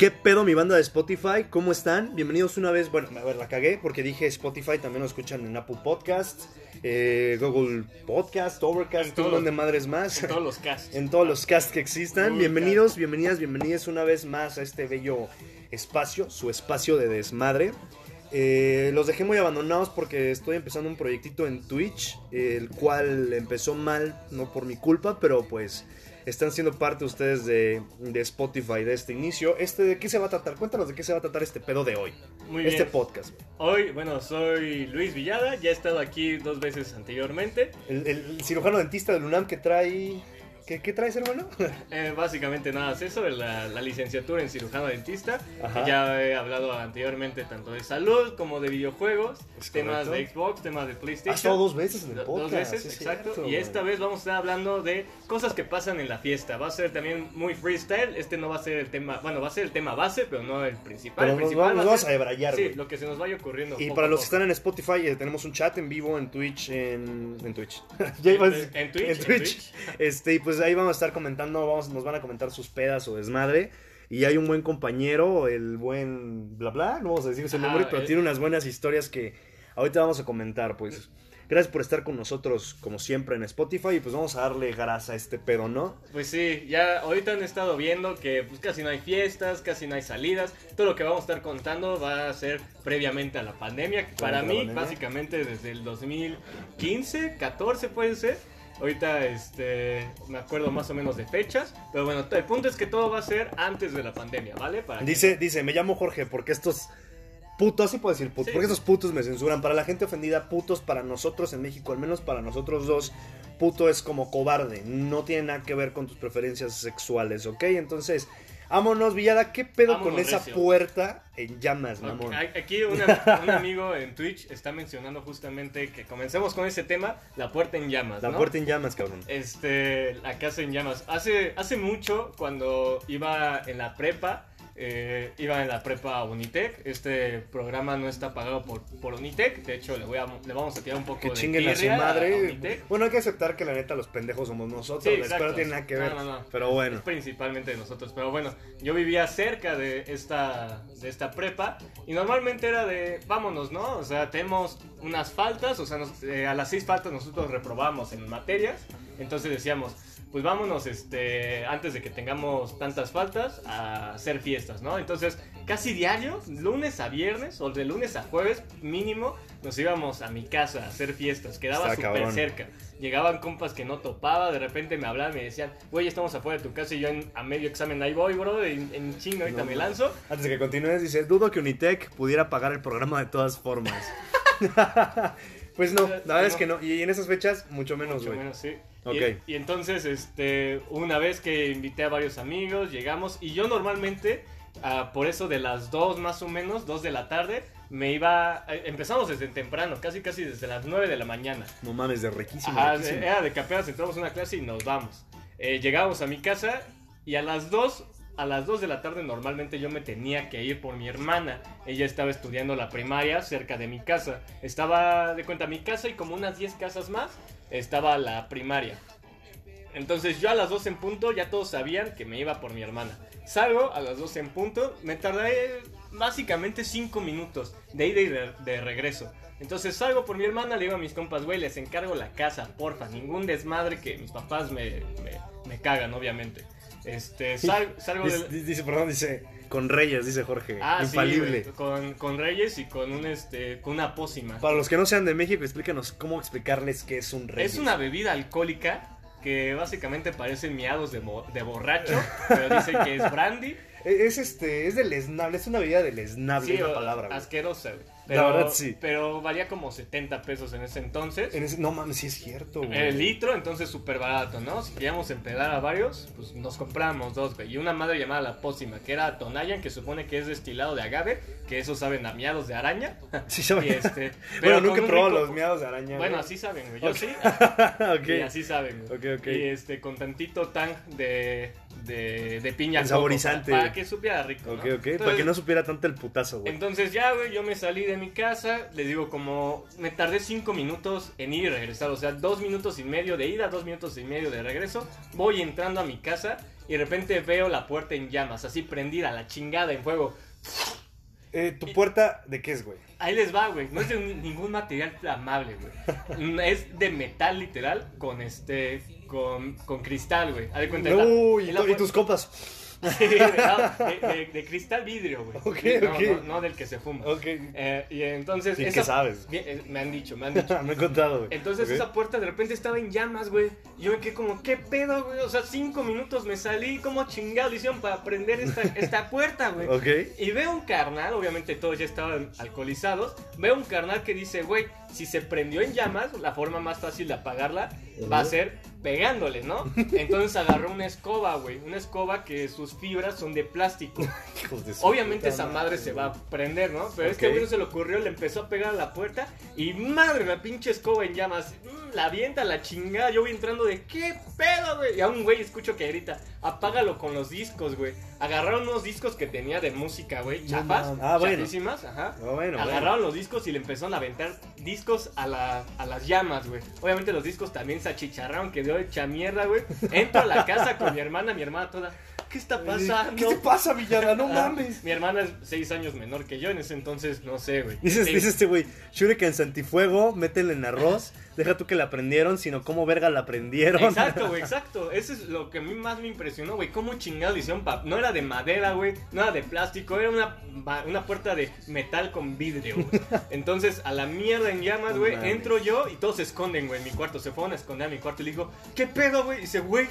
¿Qué pedo mi banda de Spotify? ¿Cómo están? Bienvenidos una vez. Bueno, a ver, la cagué porque dije Spotify, también lo escuchan en Apple Podcast, eh, Google Podcast, Overcast, un montón de madres más. En todos los casts. en todos los casts que existan. Bienvenidos, bienvenidas, bienvenidas una vez más a este bello espacio, su espacio de desmadre. Eh, los dejé muy abandonados porque estoy empezando un proyectito en Twitch, el cual empezó mal, no por mi culpa, pero pues están siendo parte ustedes de, de Spotify de este inicio. Este, ¿De qué se va a tratar? Cuéntanos de qué se va a tratar este pedo de hoy. Muy este bien. podcast. Hoy, bueno, soy Luis Villada, ya he estado aquí dos veces anteriormente. El, el cirujano dentista del UNAM que trae... ¿Qué, qué traes, hermano? Eh, básicamente nada es eso, la, la licenciatura en cirujano dentista. Ajá. Ya he hablado anteriormente tanto de salud como de videojuegos, Es temas correcto. de Xbox, temas de Has PlayStation. estado dos veces en el podcast. Dos veces, es exacto. cierto, y esta vez vamos a estar hablando de cosas que pasan en la fiesta. Va a ser también muy freestyle. Este no va a ser el tema, bueno, va a ser el tema base, pero no el principal. Pero el nos principal nos va vamos a debrayar, Sí, lo que se nos vaya ocurriendo. Y poco para los que están en Spotify, eh, tenemos un chat en vivo en Twitch, en, en Twitch. Ya En Twitch, En en Twitch. Twitch. Este, y pues ahí vamos a estar comentando, vamos, nos van a comentar sus pedas o desmadre. Y hay un buen compañero, el buen bla bla, no vamos a decir Ajá, nombre, pero eh. tiene unas buenas historias que ahorita vamos a comentar, pues. Gracias por estar con nosotros, como siempre, en Spotify. Y pues vamos a darle grasa a este pedo, ¿no? Pues sí, ya ahorita han estado viendo que pues, casi no hay fiestas, casi no hay salidas. Todo lo que vamos a estar contando va a ser previamente a la pandemia. Para mí, pandemia. básicamente desde el 2015, 14 puede ser. Ahorita este, me acuerdo más o menos de fechas. Pero bueno, el punto es que todo va a ser antes de la pandemia, ¿vale? Para que- Dice, dice, me llamo Jorge porque estos putos, sí puedo decir putos, Sí. porque estos putos me censuran. Para la gente ofendida, putos para nosotros en México, al menos para nosotros dos, puto es como cobarde. No tiene nada que ver con tus preferencias sexuales, ¿ok? Entonces, vámonos, Villada, ¿qué pedo Vámonos, con esa recio. puerta en llamas, mamón? Aquí una- un amigo en Twitch está mencionando justamente que comencemos con ese tema, la puerta en llamas. La ¿no? puerta en llamas, cabrón. Este, la casa en llamas. Hace, hace mucho, cuando iba en la prepa, eh, iba en la prepa Unitec. Este programa no está pagado por, por Unitec. De hecho, le, voy a, le vamos a tirar un poco Que de chinguen a su madre. Bueno, hay que aceptar que la neta los pendejos somos nosotros. Sí, la no tiene nada que ver. no, no. Pero bueno. Es principalmente de nosotros. Pero bueno, yo vivía cerca de esta, de esta prepa y normalmente era de, vámonos, ¿no? O sea, tenemos unas faltas, o sea, nos- eh, a las seis faltas nosotros reprobamos en materias. Entonces decíamos, pues vámonos este, antes de que tengamos tantas faltas a hacer fiestas, ¿no? Entonces, casi diario, lunes a viernes o de lunes a jueves mínimo, nos íbamos a mi casa a hacer fiestas. Quedaba súper cerca. Llegaban compas que no topaba, de repente me hablaban me decían, güey, estamos afuera de tu casa y yo en- a medio examen ahí voy, bro, en, en chingo ahorita No, me lanzo. Antes de que continúes, dice, dudo que Unitec pudiera pagar el programa de todas formas. pues no, la verdad es que no. Y en esas fechas, mucho menos, Mucho menos, sí. Ok. Y, y entonces, este, una vez que invité a varios amigos, llegamos y yo normalmente, ah, por eso de las 2 más o menos, 2 de la tarde, me iba, eh, empezamos desde temprano, casi casi desde las 9 de la mañana. No mames, de riquísimo. Ajá, riquísimo. era de que apenas entramos a una clase y nos vamos. Eh, llegábamos a mi casa y a las 2, a las 2 de la tarde normalmente yo me tenía que ir por mi hermana. Ella estaba estudiando la primaria cerca de mi casa. Estaba de cuenta mi casa y como unas 10 casas más estaba la primaria. Entonces yo a las 2 en punto ya todos sabían que me iba por mi hermana. Salgo a las 2 en punto, me tardé básicamente 5 minutos de ida y de, regreso. Entonces salgo por mi hermana, le digo a mis compas, güey, les encargo la casa, porfa, ningún desmadre que mis papás me, me cagan, obviamente. Este, sal- salgo Dice, del... dice, perdón, dice, con Reyes, dice Jorge. Ah, sí, infalible. con, con Reyes y con un este con una pócima. Para los que no sean de México, explícanos cómo explicarles qué es un Reyes. Es una bebida alcohólica que básicamente parece miados de, de borracho, pero dice que es brandy. E-, Es este, es deleznable, es una bebida deleznable, Sí, es la palabra. güey. asquerosa. güey. La Pero, verdad, sí. Pero valía como 70 pesos en ese entonces. En ese- no mames, sí es cierto, güey. El litro, entonces súper barato, ¿no? Si queríamos empedar a varios, pues nos compramos dos, güey. Y una madre llamada la pócima, que era Tonayan, que supone que es destilado de agave, que eso saben a miados de araña. Sí, sabe. Y este, bueno, pero nunca he probado rico- los miados de araña. Bueno, güey. así saben, güey. Yo sí. ok. Y así saben, güey. Ok, ok. Y este, con tantito tang de, de, de piña. El saborizante. Para, para que supiera rico. Ok, ¿no? ok. para que no supiera tanto el putazo, güey. Entonces ya, güey, yo me salí de mi casa, les digo, como me tardé cinco minutos en ir y regresar, o sea, dos minutos y medio de ida, dos minutos y medio de regreso, voy entrando a mi casa y de repente veo la puerta en llamas, así prendida, la chingada en fuego. Eh, ¿Tu puerta de qué es, güey? Ahí les va, güey. No es de un- ningún material flamable, güey. Es de metal literal con este. Con, con cristal, güey. Haz de cuenta. Uy, es la y tus copas. Sí, de, de- de cristal vidrio, güey. Ok, Sí, no. No, no del que se fuma. Ok. Eh, y entonces. Sí, esa- ¿qué sabes? Eh, me han dicho, me han dicho. Me he contado, güey. Entonces esa puerta de repente estaba en llamas, güey. Y yo me quedé como, ¿qué pedo, güey? O sea, cinco minutos me salí, como chingado hicieron para prender esta, esta puerta, güey? Ok. Y veo un carnal, obviamente todos ya estaban alcoholizados. Veo un carnal que dice, güey, si se prendió en llamas, la forma más fácil de apagarla va a ser pegándole, ¿no? Entonces agarró una escoba, güey. Una escoba que sus fibras son de plástico. Hijos de Obviamente esa madre se va a prender, ¿no? Pero Ok. este güey no se le ocurrió, le empezó a pegar a la puerta y madre, la pinche escoba en llamas. mm, La avienta la chingada. Yo voy entrando de ¿qué pedo, güey? Y a un güey escucho que grita, apágalo con los discos, güey. Agarraron unos discos que tenía de música, güey, No chapas, mames. Ah, bueno. ajá. Ah, bueno, Agarraron bueno. los discos y le empezaron a aventar discos a, la, a las llamas, güey. Obviamente los discos también se achicharraron, quedó hecha mierda, güey. Entro a la casa con mi hermana, mi hermana toda, ¿qué está pasando? ¿Qué te pasa, villana? No Ah, mames. Mi hermana es seis años menor que yo, en ese entonces no sé, güey. Dices, dice este güey, Shuriken Santifuego, métele en arroz, deja tú que la prendieron, sino cómo verga la prendieron. Exacto, güey, exacto. Eso es lo que a mí más me impresionó, güey. Cómo chingado hicieron pa- No era de madera, güey. No era de plástico. Era una, una puerta de metal con vidrio, güey. Entonces, a la mierda en llamas, güey. entro yo y todos se esconden, güey, en mi cuarto. Se fueron a esconder a mi cuarto y le digo, ¿qué pedo, güey? Y dice, güey,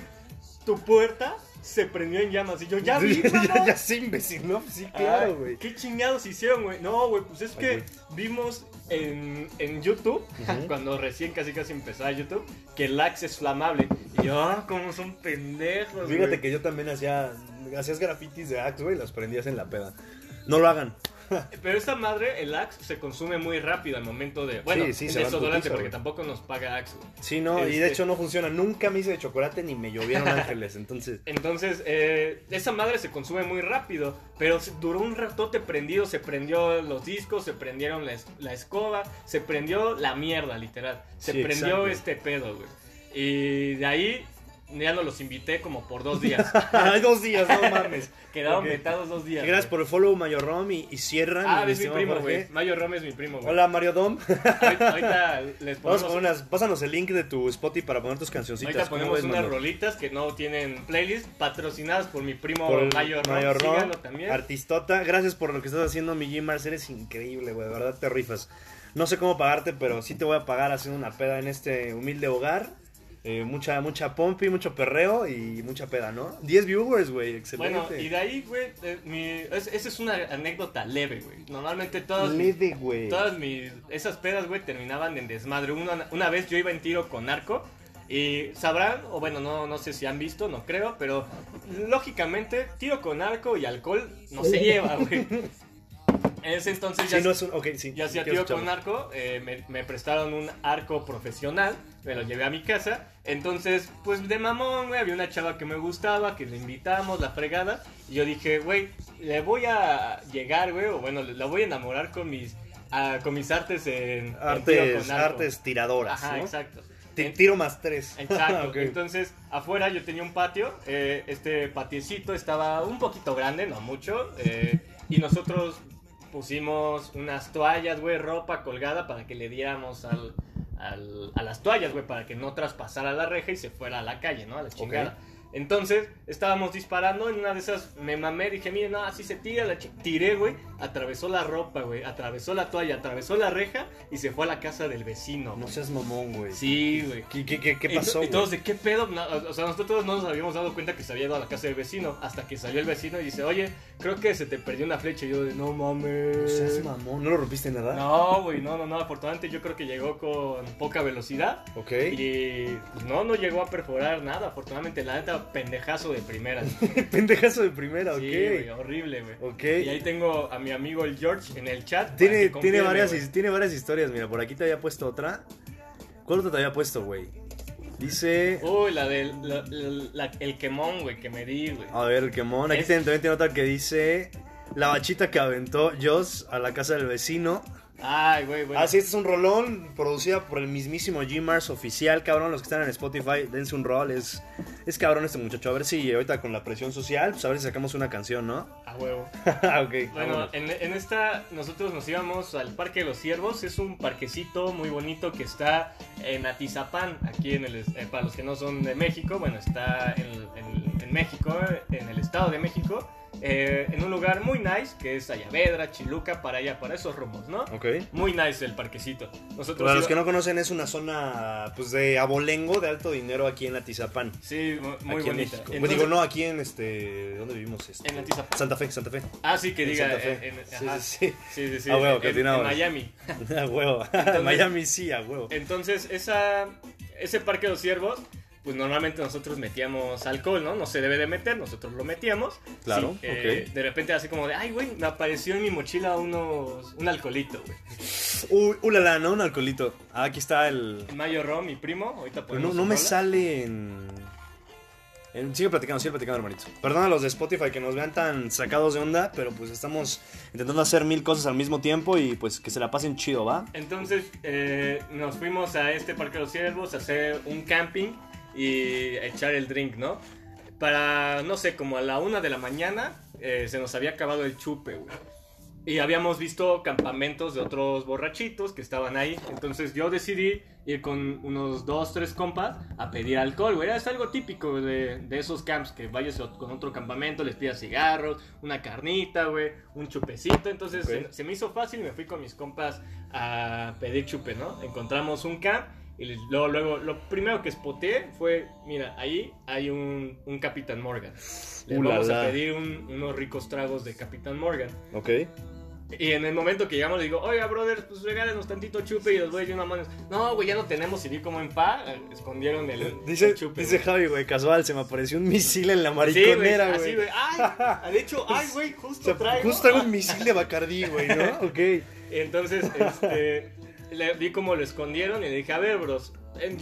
tu puerta se prendió en llamas. Y yo, ya vi, ya, mamá". ya sé, imbécil, ¿no? Sí, claro, güey. ¿Qué chingados hicieron, güey? No, güey, pues es Ay, que vimos en, en YouTube, cuando recién casi casi empezaba YouTube, que el Axe es flamable. Y yo, ah, cómo son pendejos, Fíjate que yo también hacía, hacías grafitis de Axe, güey, los prendías en la peda. No lo hagan. Pero esta madre, el Axe, se consume muy rápido al momento de. Bueno, Sí, sí, el desodorante, porque tampoco nos paga Axe. Sí, no, y de Este- hecho no funciona. Nunca me hice de chocolate ni me llovieron ángeles, entonces... Entonces, eh, esa madre se consume muy rápido, pero duró un ratote prendido, se prendió los discos, se prendieron la, es- la escoba, se prendió la mierda, literal. Se Sí, prendió exacto. este pedo, güey. Y de ahí ya no los invité como por dos días. Hay dos días, no mames. Quedaron Ok. vetados dos días. Gracias güey. por el follow, Mayor Rom, y, y cierran. Ah, mi es mi primo, güey. Mayo Rome es mi primo, güey. Hola, Mario Dom. Ahorita, ahorita les ponemos, unas... Pásanos el link de tu Spotify para poner tus cancioncitas. ahorita ¿cómo ponemos ves, unas rolitas que no tienen playlist, patrocinadas por mi primo Por el Mayo Rome. Mayor Rom, también. artistota. Gracias por lo que estás haciendo, mi G-Mars. Eres increíble, güey. De verdad te rifas. No sé cómo pagarte, pero sí te voy a pagar haciendo una peda en este humilde hogar. Eh, mucha, mucha pompi, mucho perreo y mucha peda, ¿no? 10 viewers, güey. Excelente. Bueno, y de ahí, güey, eh, es- esa es una anécdota leve, güey. Normalmente todas, Leve, güey. todas mis, esas pedas, güey, terminaban en desmadre. Una, una vez yo iba en tiro con narco y sabrán, o bueno, no, no sé si han visto, no creo, pero lógicamente tiro con narco y alcohol no se lleva, güey. En ese entonces Sí, ya, no es un... Ok, sí. yo hacía tiro con arco, eh, me, me prestaron un arco profesional, me lo llevé a mi casa. Entonces, pues de mamón, güey, había una chava que me gustaba, que le invitamos, la fregada. Y yo dije, güey, le voy a llegar, güey, o bueno, la voy a enamorar con mis, ah, con mis artes en, en tiro Artes, con artes tiradoras, Ajá, ¿no? exacto. Tiro más tres. Exacto. Entonces, afuera yo tenía un patio. eh, este patiecito estaba un poquito grande, no mucho. eh, y nosotros pusimos unas toallas, güey, ropa colgada para que le diéramos al, al- a las toallas, güey, para que no traspasara la reja y se fuera a la calle, ¿no? A la chingada. Entonces, estábamos disparando, en una de esas me mamé, dije, miren, no, así se tira la chi-". Tiré, güey, atravesó la ropa, güey, atravesó la toalla, atravesó la reja y se fue a la casa del vecino. No güey. seas mamón, güey. Sí, güey. ¿Qué, qué, qué, qué Y to- pasó, Y, todos de qué pedo, No, o sea, nosotros no nos habíamos dado cuenta que se había ido a la casa del vecino, hasta que salió el vecino y dice, oye, creo que se te perdió una flecha. Y yo de, no No mames. seas mamón. ¿No lo rompiste nada? No, güey, no, no, no, afortunadamente yo creo que llegó con poca velocidad. Ok. Y pues no, no llegó a perforar nada, afortunadamente, la neta, pendejazo de primera. Pendejazo de primera, ok. Sí, horrible, güey. Y ahí tengo a mi amigo el George en el chat. Tiene, tiene, varias, tiene varias historias. Mira, por aquí te había puesto otra. ¿Cuál otra te había puesto, güey? Dice. Uy, la del la- la- la- el quemón, güey, que me di, güey. A ver, el quemón. Aquí Es- también tiene otra que dice. La bachita que aventó Joss a la casa del vecino. Ay, güey, güey. Ah, sí, este es un rolón producida por el mismísimo G-Mars oficial, cabrón. Los que están en Spotify, dense un rol. Es, es cabrón este muchacho. A ver si ahorita con la presión social, pues a ver si sacamos una canción, ¿no? A huevo. ok. Bueno, en, en esta nosotros nos íbamos al Parque de los Ciervos. Es un parquecito muy bonito que está en Atizapán, aquí en el, eh, para los que no son de México. Bueno, está en, en- en México, en el Estado de México. Eh, en un lugar muy nice que es Ayavedra, Chiluca, para allá, para esos rumos, ¿no? Ok. Muy nice el parquecito. Nosotros Para los que no conocen, es una zona pues de abolengo, de alto dinero aquí en Atizapán. Sí, mu- muy aquí en bonita. Entonces- Pues digo, no, aquí en este. ¿Dónde vivimos? Este? En Atizapán. Santa Fe, Santa Fe. Ah, sí, que En diga. Santa Fe. en- en- Sí, ajá. sí, sí. Sí, sí, sí. A huevo, en- en. Miami. A huevo. Miami sí, a huevo. Entonces, esa, ese parque de los ciervos, pues normalmente nosotros metíamos alcohol, ¿no? No se debe de meter, nosotros lo metíamos. Claro, Sí, eh. De repente así como de, ay, güey, me apareció en mi mochila unos, un alcoholito, güey. Uy, ulala, ¿no? Un alcoholito. Ah, aquí está el. En Mayo Rom, mi primo, ahorita Pero no, me sale en... en- Sigue platicando, sigue platicando, hermanito. Perdona a los de Spotify que nos vean tan sacados de onda, pero pues estamos intentando hacer mil cosas al mismo tiempo y pues que se la pasen chido, ¿va? Entonces, eh, nos fuimos a este parque de los ciervos a hacer un camping y echar el drink, ¿no? Para, no sé, como a la una de la mañana eh, se nos había acabado el chupe, güey. Y habíamos visto campamentos de otros borrachitos que estaban ahí. Entonces yo decidí ir con unos dos, tres compas a pedir alcohol, güey. Es algo típico de, de esos camps, que vayas con otro campamento, les pidas cigarros, una carnita, güey, un chupecito. Entonces Ok. se, se me hizo fácil y me fui con mis compas a pedir chupe, ¿no? Encontramos un camp y luego, luego, lo primero que spoteé fue, mira, ahí hay un, un Capitán Morgan. Les Uh, vamos la, a pedir un- unos ricos tragos de Capitán Morgan. Ok. Y en el momento que llegamos le digo, oiga, brother, pues regálenos tantito chupe y los güeyes de una mano. No, güey, ya no tenemos. Y vi como en pa, escondieron el, Dice, el chupe. dice güey. Javi, güey, casual, se me apareció un misil en la Sí, güey, mariconera, así, güey. Ay, de hecho, ay, güey, o justo sea, traigo. justo traigo un misil de Bacardí, güey, ¿no? Ok. Entonces, este, le, vi cómo lo escondieron y le dije, a ver, bros,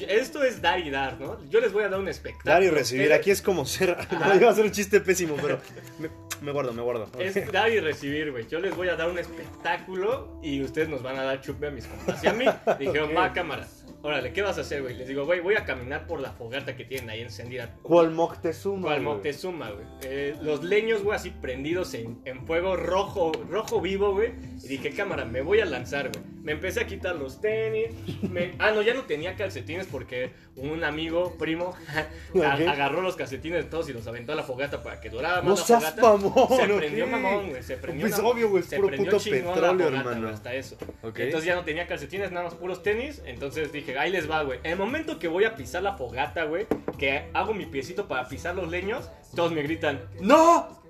esto es dar y dar, ¿no? Yo les voy a dar un espectáculo. Dar y recibir, aquí es como ser... No, iba a ser un chiste pésimo, pero me, me guardo, me guardo. Es dar y recibir, güey. Yo les voy a dar un espectáculo y ustedes nos van a dar chupe a mis compas. Y a mí dijeron, Ok. va, cámara. Órale, ¿qué vas a hacer, güey? Les digo, güey, voy a caminar por la fogata que tienen ahí encendida. ¿Cuál Moctezuma, ¿Cuál güey? Moctezuma, güey? Eh, los leños, güey, así prendidos en, en fuego rojo, rojo vivo, güey. Y dije, cámara, me voy a lanzar, güey. Me empecé a quitar los tenis. me- Ah, no, ya no tenía calcetines porque un amigo, primo, a- agarró los calcetines de todos y los aventó a la fogata para que durara más No la seas fogata. mamón, Se prendió mamón, güey. Se prendió Pues obvio, güey, es se puro prendió puto petróleo, fogata, hermano. hasta eso. Entonces ya no tenía calcetines, nada más puros tenis. Entonces dije, ahí les va, güey. En el momento que voy a pisar la fogata, güey, que hago mi piecito para pisar los leños, todos me gritan, ¡No!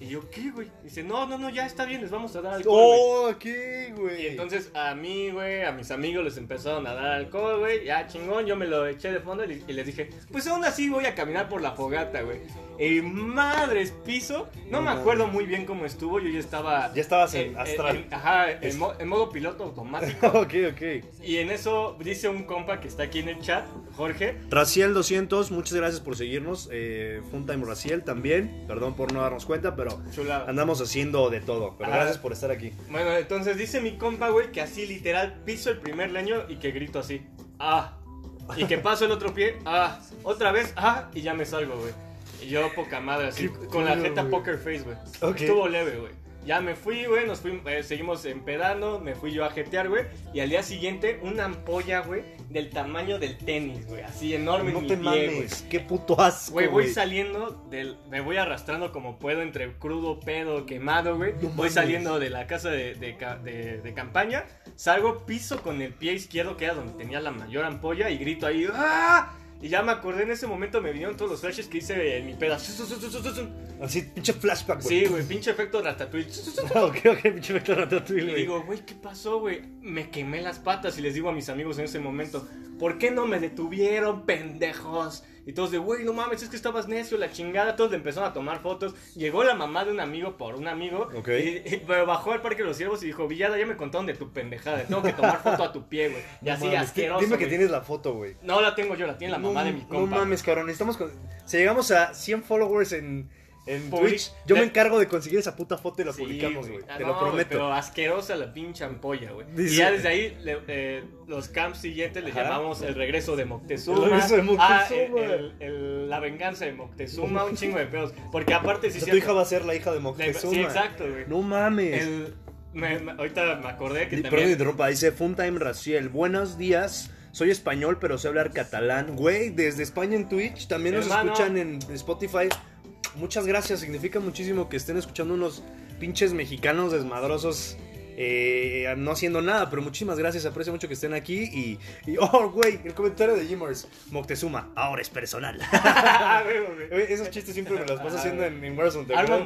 Y yo, ¿qué, güey? Dice, no, no, no, ya está bien, les vamos a dar alcohol, güey". ¡Oh, qué, güey! Y entonces a mí, güey, a mis amigos les empezaron a dar alcohol, güey. Ya chingón, yo me lo eché de fondo y y les dije, pues aún así voy a caminar por la fogata, güey. Y madres, piso. No me acuerdo muy bien cómo estuvo, yo ya estaba. Ya estabas en astral. en- ajá, en, mo- en modo piloto automático. ok, ok. y en eso dice un compa que está aquí en el chat, Jorge. Raciel200, muchas gracias por seguirnos. Eh, Funtime Raciel también. Perdón por no darnos cuenta, pero Chulada. andamos haciendo de todo. Pero Ah. gracias por estar aquí. Bueno, entonces dice mi compa, güey, que así literal piso el primer leño y que grito así. Ah. Y que paso el otro pie. Ah. Otra vez. Ah. Y ya me salgo, güey. Y yo poca madre así. Qué Con la jeta poker face, güey. Estuvo leve, güey. Ya me fui, güey, nos fuimos, eh, seguimos empedando, me fui yo a jetear, güey. Y al día siguiente, una ampolla, güey, del tamaño del tenis, güey. Así enorme No en mi te pie, güey. mames, qué puto asco. Güey, voy saliendo del. Me voy arrastrando como puedo entre crudo, pedo, quemado, güey. No voy mames. saliendo de la casa de, de- de campaña. Salgo, piso con el pie izquierdo, que era donde tenía la mayor ampolla, y grito ahí. ¡Ah! Y ya me acordé en ese momento, me vinieron todos los flashes que hice en mi peda. Así, pinche flashback, güey. Sí, güey, pinche efecto ratatouille. ok, ok, pinche vector ratatouille, Y digo, güey, ¿qué pasó, güey? Me quemé las patas y les digo a mis amigos en ese momento, ¿por qué no me detuvieron, pendejos? Y todos de, güey, no mames, es que estabas necio, la chingada. Todos le empezaron a tomar fotos. Llegó la mamá de un amigo por un amigo. Ok. Y, bajó al Parque de los Ciervos y dijo, Villada, ya me contaron de tu pendejada. Tengo que tomar foto a tu pie, güey. Y No así mames, asqueroso. Dime que tienes la foto, güey. No la tengo yo, la tiene la mamá no, de mi No compa. mames, cabrón. Necesitamos. con- Si llegamos a 100 followers en, En Public- Twitch. Yo me encargo de conseguir esa puta foto y la Sí, publicamos, güey. Ah, Te no, lo prometo. Pero asquerosa la pinche ampolla, güey. Y ya desde ahí, le- eh, los camps siguientes le llamamos el regreso de Moctezuma. El regreso de Ah, Moctezuma. el- el- el- la venganza de Moctezuma, un chingo de pedos. Porque aparte, sea, tu hija va a ser la hija de Moctezuma. Sí, exacto, güey. No mames. El- me- me- ahorita me acordé que Di- también. Perdón, interrumpa. Dice Funtime Raciel. Buenos días. Soy español, pero sé hablar catalán. Güey, desde España en Twitch. También nos Hermano. escuchan en Spotify. Muchas gracias. Significa muchísimo que estén escuchando unos pinches mexicanos desmadrosos. Eh, no haciendo nada, pero muchísimas gracias. Aprecio mucho que estén aquí. Y, y- oh, güey, el comentario de Jimmers. Moctezuma, ahora es personal. Ah, Esos chistes siempre me los paso Ah, haciendo en, en Warzone. sí, Arma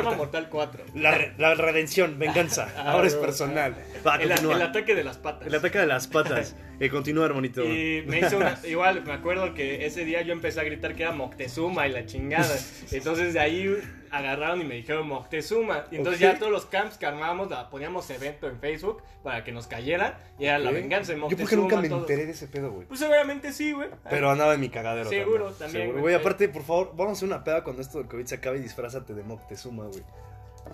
mortal. Mortal 4. La, re- la redención, venganza. Ah, ahora es personal. Va, El, continúa. el ataque de las patas. El ataque de las patas. Eh, continúa, hermanito. Y me hizo una. Igual, me acuerdo que ese día yo empecé a gritar que era Moctezuma y la chingada. Entonces de ahí agarraron y me dijeron Moctezuma. Y entonces ya todos los camps que armábamos, la- poníamos evento en Facebook para que nos cayeran. Y era la venganza de Yo Moctezuma. porque nunca me todo. enteré de ese pedo, güey. Pues seguramente sí, güey. Pero andaba en mi cagadero. Seguro, también, güey. Aparte, por favor, vamos a hacer una peda cuando esto del COVID se acabe y disfrázate de Moctezuma, güey.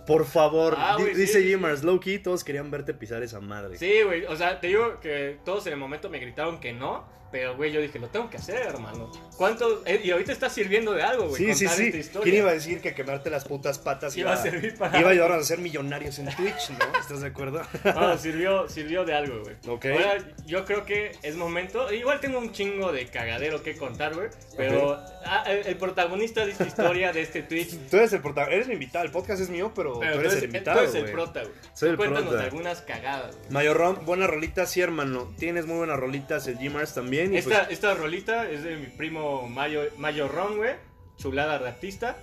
Por favor, Ah, dice sí. Jimmers, Loki, todos querían verte pisar esa madre. Sí, güey. O sea, te digo que todos en el momento me gritaron que no. Pero, güey, yo dije, lo tengo que hacer, hermano. ¿Cuánto? eh, y ahorita está sirviendo de algo, güey. Sí, sí, sí. esta historia. ¿Quién iba a decir que quemarte las putas patas Iba a servir para iba a ayudarnos a ser millonarios en Twitch, ¿no? ¿Estás de acuerdo? No, sirvió, sirvió de algo, güey. Ok. Ahora, yo creo que es momento. Igual tengo un chingo de cagadero que contar, güey. Pero ah, el, el protagonista de esta historia, de este Twitch. Tú eres el protagonista, eres mi invitado, el podcast es mío, pero, Pero tú eres el invitado, tú eres el güey. prota, güey. Soy el Cuéntanos prota. algunas cagadas, güey. Mayorron, buenas rolitas, sí, hermano. Tienes muy buenas rolitas, el Jimmers también. Y Esta, pues, esta rolita es de mi primo Mayo, Mayo Ron, güey. Chulada de artista.